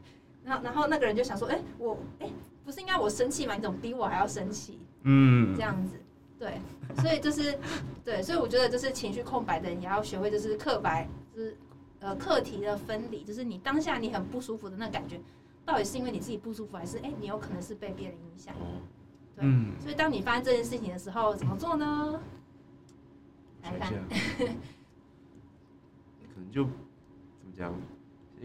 然后然后那个人就想说，哎、我哎、不是应该我生气吗？你怎么比我还要生气？嗯这样子，对，所以就是对，所以我觉得就是情绪空白的人也要学会就是刻白，就是呃课题的分离，就是你当下你很不舒服的那感觉，到底是因为你自己不舒服，还是哎、你有可能是被别人影响？哦，对，嗯所以当你发现这件事情的时候，怎么做呢？来想一看下，，可能就怎么讲，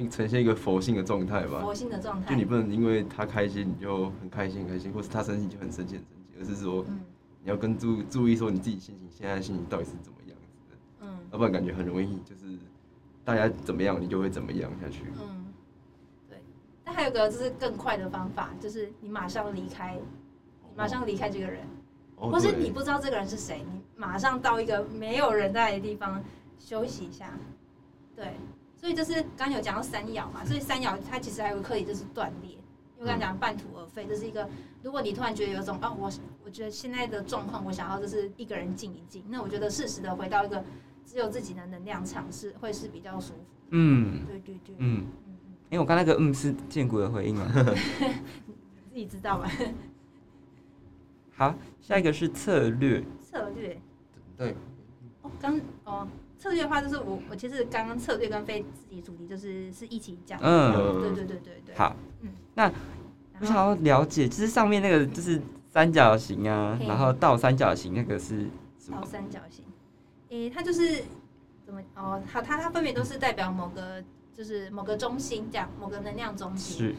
呈现一个佛性的状态吧。佛性的状态就你，不能因为他开心你就很开心很开心，或是他生气你就很生气很生气，而是说嗯你要跟注注意说你自己心情现在的心情到底是怎么样子的，嗯要不然感觉很容易就是大家怎么样你就会怎么样下去。嗯，对。但还有个就是更快的方法，就是你马上离开，你马上离开这个人。哦，或是你不知道这个人是谁，你马上到一个没有人在的地方休息一下。对，所以就是刚刚有讲到三爻嘛，所以三爻它其实还有个课题就是断裂。因为我刚刚讲半途而废，这是一个，如果你突然觉得有一种啊，我我觉得现在的状况，我想要就是一个人静一静，那我觉得适时的回到一个只有自己的能量场是会是比较舒服。嗯对对对，嗯，嗯因为我刚那个嗯是建国的回应嘛。自己知道吧？好，下一个是策略，策略对，哦，刚哦，策略的话就是我我其实刚刚策略跟非自己主题就是是一起讲的。嗯，对对对对对。好，嗯，那我想要了解，就是上面那个就是三角形啊，嘿然后倒三角形那个是什么倒？三角形，诶、它就是怎么哦？好，它它分别都是代表某个就是某个中心这样，某个能量中心。是，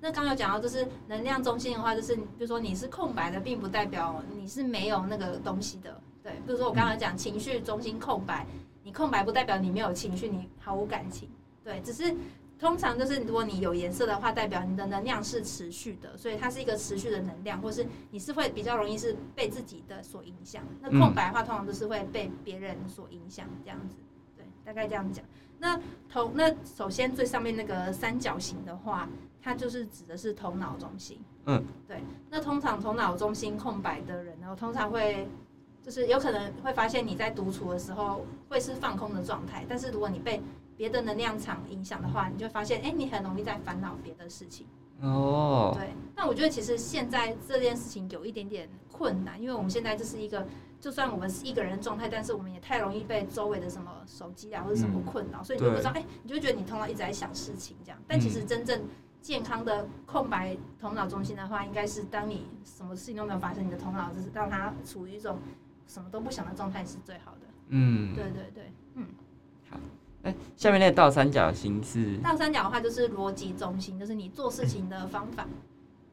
那刚刚有讲到，就是能量中心的话，就是比如说你是空白的，并不代表你是没有那个东西的。对，比如说我刚刚讲情绪中心空白，你空白不代表你没有情绪，你毫无感情。对，只是通常就是如果你有颜色的话，代表你的能量是持续的，所以它是一个持续的能量，或是你是会比较容易是被自己的所影响。那空白的话，通常都是会被别人所影响，这样子。对，大概这样讲。那头那首先最上面那个三角形的话，它就是指的是头脑中心。嗯，对。那通常头脑中心空白的人呢，通常会就是有可能会发现你在独处的时候会是放空的状态，但是如果你被别的能量场影响的话，你就发现，哎、你很容易在烦恼别的事情。哦，对，那我觉得其实现在这件事情有一点点困难，因为我们现在这是一个，就算我们是一个人的状态，但是我们也太容易被周围的什么手机啊或者什么嗯困扰，所以你就不知道，对哎、你就会觉得你头脑一直在想事情这样。但其实真正健康的空白头脑中心的话，应该是当你什么事情都没有发生，你的头脑就是让它处于一种什么都不想的状态是最好的。嗯，对对对，嗯。那下面那个倒三角形是，倒三角的话就是逻辑中心，就是你做事情的方法。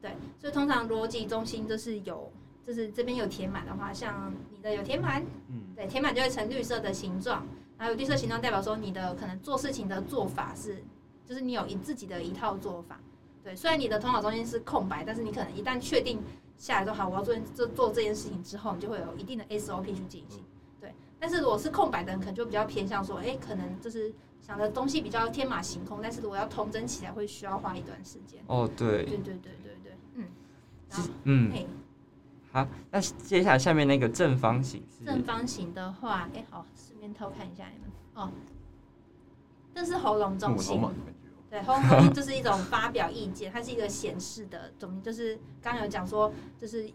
对，所以通常逻辑中心就是有，就是这边有填满的话，像你的有填满，嗯，对，填满就会成绿色的形状，然后有绿色形状代表说你的可能做事情的做法是，就是你有一自己的一套做法。对，虽然你的头脑中心是空白，但是你可能一旦确定下来说好，我要做这做这件事情之后，你就会有一定的 SOP 去进行。对，但是如果是空白的人，可能就比较偏向说，哎、可能就是想的东西比较天马行空，但是如果要统整起来，会需要花一段时间。哦，对。对，对对对对，嗯，然后嗯，那接下来下面那个正方形是正方形的话，哎、好，顺便偷看一下你们。哦，这是喉咙中心。对，喉咙中心就是一种发表意见，它是一个显示的中心，就是刚刚有讲说，就是，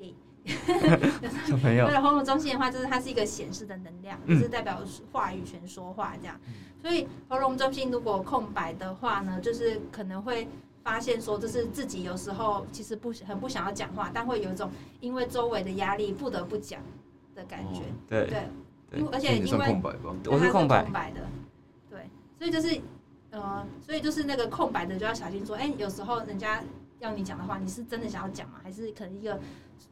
诶，小朋友 为，了喉咙中心的话，就是它是一个显示的能量，就嗯是代表话语权说话这样。所以喉咙中心如果空白的话呢，就是可能会发现说，就是自己有时候其实不很不想要讲话，但会有一种因为周围的压力不得不讲的感觉。哦对，对，对因为而且因为空白吧？我是空白的，对，所以就是呃，所以就是那个空白的就要小心说，哎、有时候人家要你讲的话，你是真的想要讲吗？还是可能一个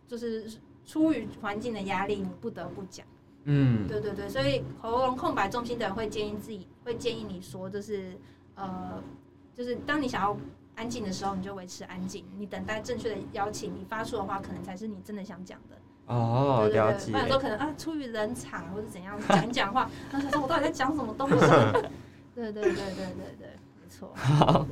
就是出于环境的压力，你不得不讲？嗯，对对对，所以喉咙空白重心的人会建议自己，会建议你说，就是呃，就是当你想要安静的时候，你就维持安静，你等待正确的邀请，你发出的话，可能才是你真的想讲的。哦，对对对，了解不，然说可能啊，出于冷场或者怎样讲一讲话，然后想说我到底在讲什么东西？对对对对对对，没错。好，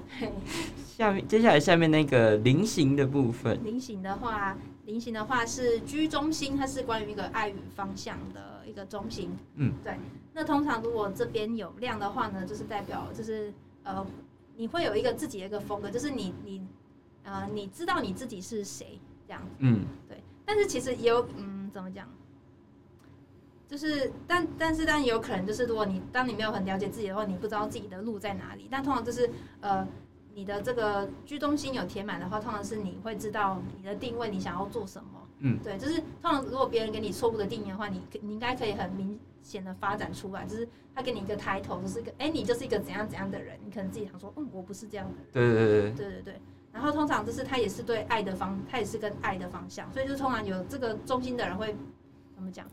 下面接下来下面那个菱形的部分，菱形的话，菱形的话是居中心，它是关于一个爱与方向的一个中心。嗯，对。那通常如果这边有亮的话呢，就是代表就是呃，你会有一个自己的一个风格，就是你你呃，你知道你自己是谁这样子。嗯，对，但是其实也有，嗯，怎么讲？就是，但但是，但也有可能就是，如果你当你没有很了解自己的话，你不知道自己的路在哪里。但通常就是，呃，你的这个居中心有填满的话，通常是你会知道你的定位，你想要做什么。嗯，对，就是通常如果别人给你错误的定义的话，你可你应该可以很明显的发展出来，就是他给你一个 title，就是一个，哎，你就是一个怎样怎样的人，你可能自己想说，嗯，我不是这样的人。对对对对，对对对，然后通常就是他也是对爱的方，他也是跟爱的方向，所以就是通常有这个中心的人会怎么讲？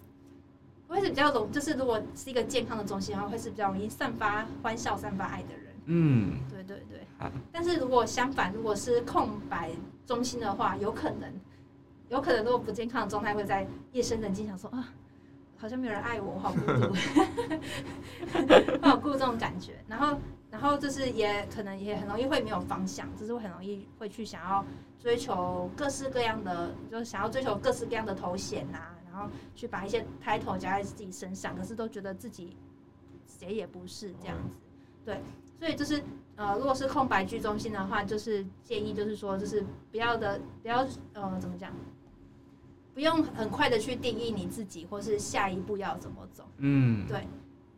会是比较容，就是如果是一个健康的中心的话，会是比较容易散发欢笑、散发爱的人。嗯，对对对好。但是如果相反，如果是空白中心的话，有可能，有可能如果不健康的状态会在夜深人静想说啊，好像没有人爱我，我好孤独，会有孤独这种感觉。然后，然后就是也可能也很容易会没有方向，就是会很容易会去想要追求各式各样的，就是想要追求各式各样的头衔呐、然后去把一些 title 加在自己身上，可是都觉得自己谁也不是这样子。对，所以就是呃，如果是空白居中心的话，就是建议就是说，就是不要的，不要呃，怎么讲？不用很快的去定义你自己，或是下一步要怎么走。嗯，对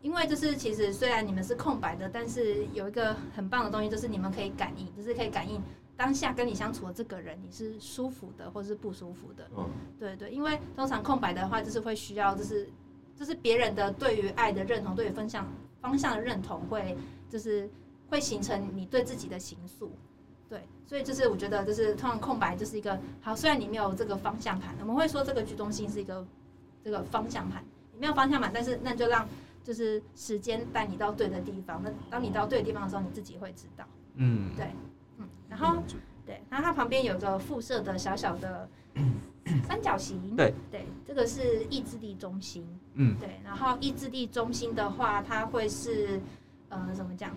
因为就是其实虽然你们是空白的，但是有一个很棒的东西，就是你们可以感应，就是可以感应当下跟你相处的这个人，你是舒服的或是不舒服的。嗯，对对，因为通常空白的话，就是会需要，就是就是别人的对于爱的认同，对于分享方向的认同，会就是会形成你对自己的形塑。对，所以就是我觉得，就是通常空白就是一个好，虽然你没有这个方向盘，我们会说这个居中心是一个这个方向盘，你没有方向盘，但是那就让就是时间带你到对的地方。那当你到对的地方的时候，你自己会知道。嗯，对嗯，然后对，然后它旁边有个附设的小小的 三角形。对对，这个是意志力中心。嗯，对，然后意志力中心的话，它会是呃怎么讲？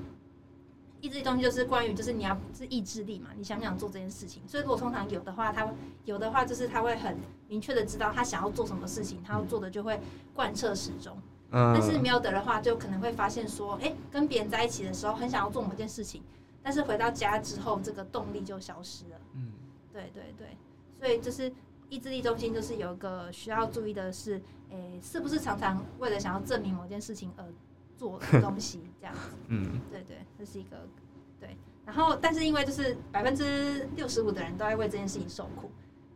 意志力中心就是关于就是你要是意志力嘛，你想不想做这件事情？所以如果通常有的话，他有的话就是他会很明确的知道他想要做什么事情，他要做的就会贯彻始终。嗯，但是没有的的话，就可能会发现说，哎、跟别人在一起的时候很想要做某件事情，但是回到家之后，这个动力就消失了。嗯，对对对，所以就是意志力中心，就是有一个需要注意的是，诶、是不是常常为了想要证明某件事情而做的东西，这样子。嗯，对对，这是一个对。然后，但是因为就是百分之六十五的人都在为这件事情受苦，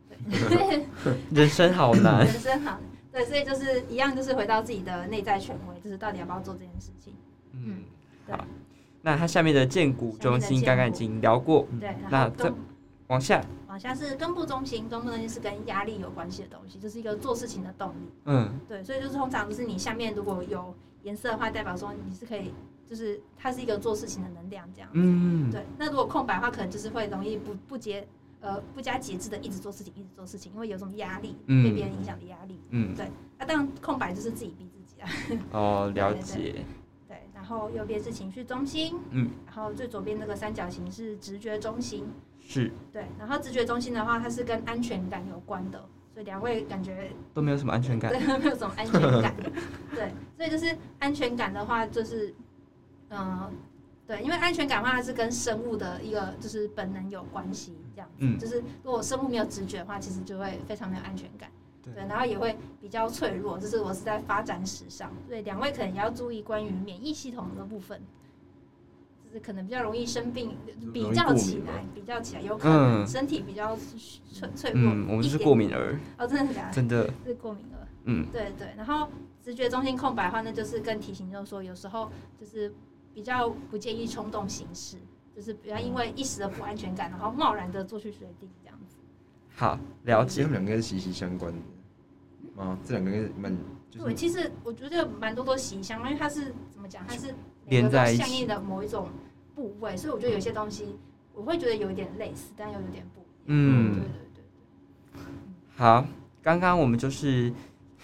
对，人生好难 人，生好，对，所以就是一样，就是回到自己的内在权威，就是到底要不要做这件事情。嗯，对好，那它下面的剑骨中心刚刚已经聊过，对，那这往下，往下是根部中心，根部中心是跟压力有关系的东西，就是一个做事情的动力。嗯，对，所以就是通常就是你下面如果有颜色的话，代表说你是可以，就是它是一个做事情的能量这样。嗯，对，那如果空白的话，可能就是会容易不不节呃不加节制的一直做事情，一直做事情，因为有种压力，嗯被别人影响的压力。嗯，对那当然空白就是自己逼自己啊。哦，了解，对，然后右边是情绪中心，嗯，然后最左边那个三角形是直觉中心。是，对，然后直觉中心的话，它是跟安全感有关的，所以两位感觉都没有什么安全感。对，没有什么安全感。对，所以就是安全感的话，就是嗯、呃对，因为安全感的话，它是跟生物的一个就是本能有关系，这样子。嗯就是如果生物没有直觉的话，其实就会非常没有安全感。对对，然后也会比较脆弱，这是我是在发展史上，所以两位可能也要注意关于免疫系统的部分，就是可能比较容易生病，比较起来，比较起来有可能嗯身体比较脆脆弱。嗯，我们就是过敏儿，哦，真的假的？真的。是过敏儿。嗯对对，然后直觉中心空白的话，那就是跟体型就是说，有时候就是比较不建议冲动行事，就是不要因为一时的不安全感，然后贸然的做出决定这样子。好，了解他。们两个是息息相关的吗？这两个应该蛮就是对，其实我觉得蛮多都息息相关，因为它是怎么讲，它是连在相应的某一种部位，所以我觉得有些东西我会觉得有一点类似，但又有点不一样。嗯对对对好，刚刚我们就是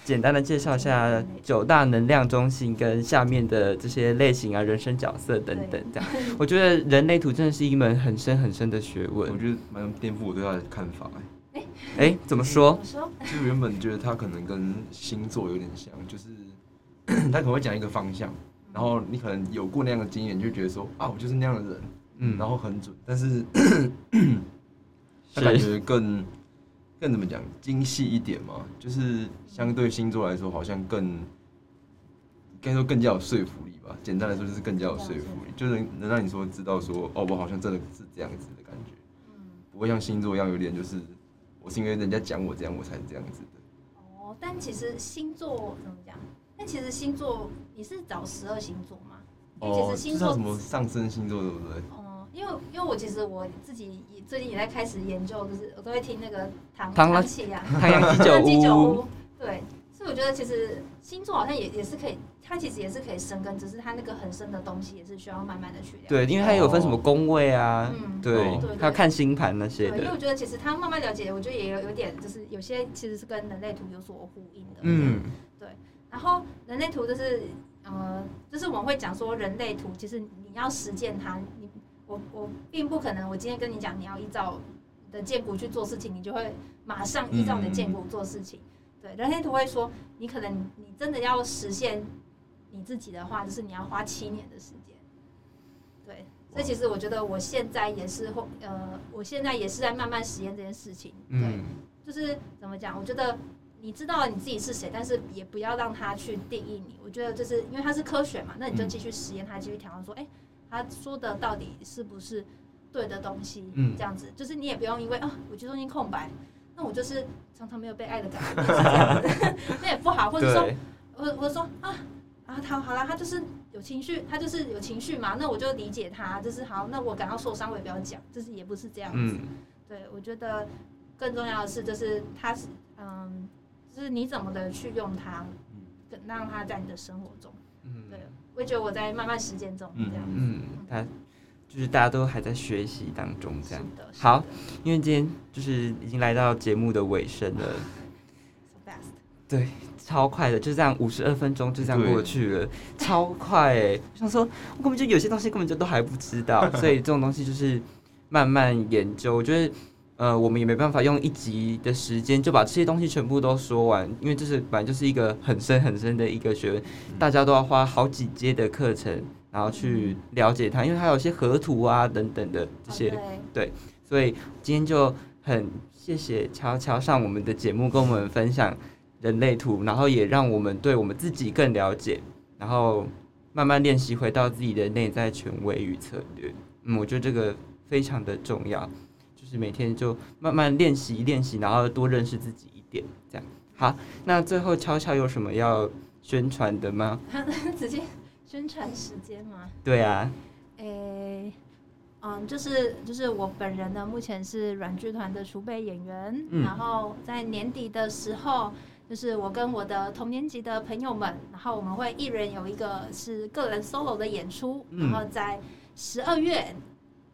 简单的介绍一下九大能量中心跟下面的这些类型啊、人生角色等等，这样。我觉得人类图真的是一门很深很深的学问。我觉得蛮颠覆我对他的看法、欸。哎，怎么说？就原本觉得他可能跟星座有点像，就是 他可能会讲一个方向，然后你可能有过那样的经验，你就觉得说啊，我就是那样的人，嗯，然后很准，但是 他感觉更更怎么讲精细一点嘛，就是相对星座来说，好像更应该说更加有说服力吧。简单来说，就是更加有说服力，就是能让你说知道说哦，我好像真的是这样子的感觉，嗯不会像星座一样有点就是我是因为人家讲我这样，我才是这样子的。哦，但其实星座怎么讲？但其实星座你是找十二星座吗？因为其哦，实星座知道什么上升星座对不对？哦，因为因为我其实我自己也最近也在开始研究，就是我都会听那个唐唐老唐启阳、太 阳鸡酒屋，屋，对，我觉得其实星座好像也也是可以，它其实也是可以生根，只是它那个很深的东西也是需要慢慢的去了解。对，因为它有分什么宫位啊，嗯对哦，对还有看星盘那些对，因为我的。觉得其实它慢慢了解，我觉得也有有点就是有些其实是跟人类图有所呼应的。嗯，对然后人类图就是呃，就是我们会讲说人类图，其实你要实践它，你我我并不可能，我今天跟你讲你要依照你的建骨去做事情，你就会马上依照你的建骨做事情。对，人类图会说，你可能你真的要实现你自己的话，就是你要花七年的时间。对，所以其实我觉得我现在也是会呃，我现在也是在慢慢实验这件事情。对，嗯，就是怎么讲？我觉得你知道你自己是谁，但是也不要让他去定义你。我觉得就是因为它是科学嘛，那你就继续实验它，继续调整，说，哎、他说的到底是不是对的东西？嗯这样子，就是你也不用因为啊，我觉得中间空白，那我就是常常没有被爱的感觉，那也不好。或者说，我我说啊啊，他好了，他就是有情绪，他就是有情绪嘛，那我就理解他，就是好，那我感到受伤，我也不要讲，就是也不是这样子。嗯，对，我觉得更重要的是，就是他是，嗯，就是你怎么的去用它，跟让它在你的生活中。嗯对，我也觉得我在慢慢实践中，这样。嗯，他就是大家都还在学习当中，这样。的，好因为今天就是已经来到节目的尾声了，，so fast。对，超快的，就这样五十二分钟就这样过去了，超快哎！我想说，我根本就有些东西根本就都还不知道，所以这种东西就是慢慢研究。我觉得，呃，我们也没办法用一集的时间就把这些东西全部都说完，因为这是本来就是一个很深很深的一个学问，大家都要花好几阶的课程，然后去了解它，因为它有些河图啊等等的这些哦对所以今天就很谢谢乔乔上我们的节目，跟我们分享人类图，然后也让我们对我们自己更了解，然后慢慢练习回到自己的内在权威与策略。嗯，我觉得这个非常的重要，就是每天就慢慢练习练习，然后多认识自己一点，这样。好，那最后乔乔有什么要宣传的吗？直接宣传时间嘛。对啊，诶、嗯，就是就是我本人呢，目前是软剧团的储备演员，嗯。然后在年底的时候，就是我跟我的同年级的朋友们，然后我们会一人有一个是个人 solo 的演出，嗯。然后在十二月，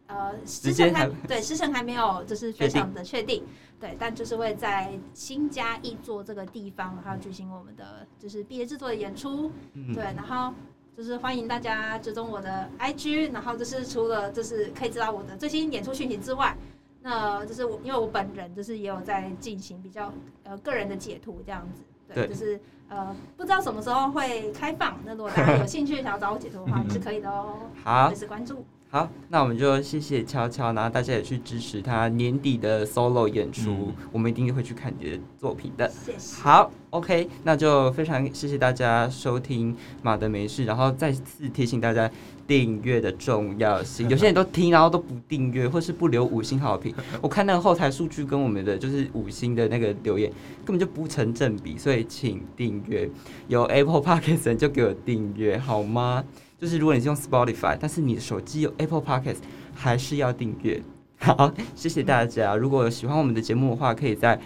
呃，时辰还还对时辰还没有就是非常的确定，对，但就是会在新家一座这个地方，然后举行我们的就是毕业制作的演出，嗯，对，然后就是欢迎大家追踪我的 IG，然后就是除了就是可以知道我的最新演出讯息之外，那就是我因为我本人就是也有在进行比较呃个人的解图这样子，对，对。就是呃不知道什么时候会开放，那如果大家有兴趣想要找我解图的话，也是可以的哦，好。随时关注。好，那我们就谢谢悄悄，然后大家也去支持他年底的 solo 演出，嗯我们一定会去看你的作品的。谢谢。好，OK，那就非常谢谢大家收听马德没事，然后再次提醒大家订阅的重要性。有些人都听，然后都不订阅，或是不留五星好评。我看那个后台数据跟我们的就是五星的那个留言根本就不成正比，所以请订阅。有 Apple Podcast 的就给我订阅好吗？就是如果你是用 Spotify，但是你的手机有 Apple Podcast，还是要订阅。好，谢谢大家。如果喜欢我们的节目的话，可以在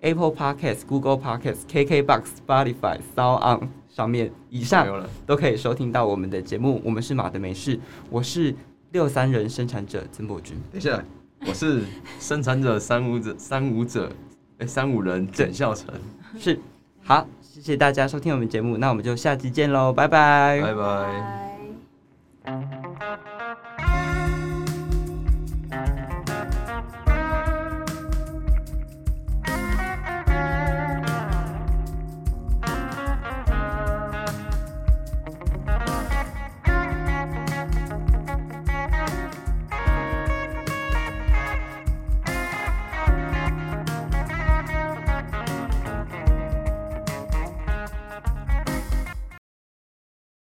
Apple Podcast、Google Podcast、KKBox、Spotify、Sound On 上面以上都可以收听到我们的节目。我们是马的美事，我是六三人生产者曾博君。等一下，我是生产者三五者三五者，哎、三五人整孝成，是，好，谢谢大家收听我们节目，那我们就下期见喽，拜拜拜拜。拜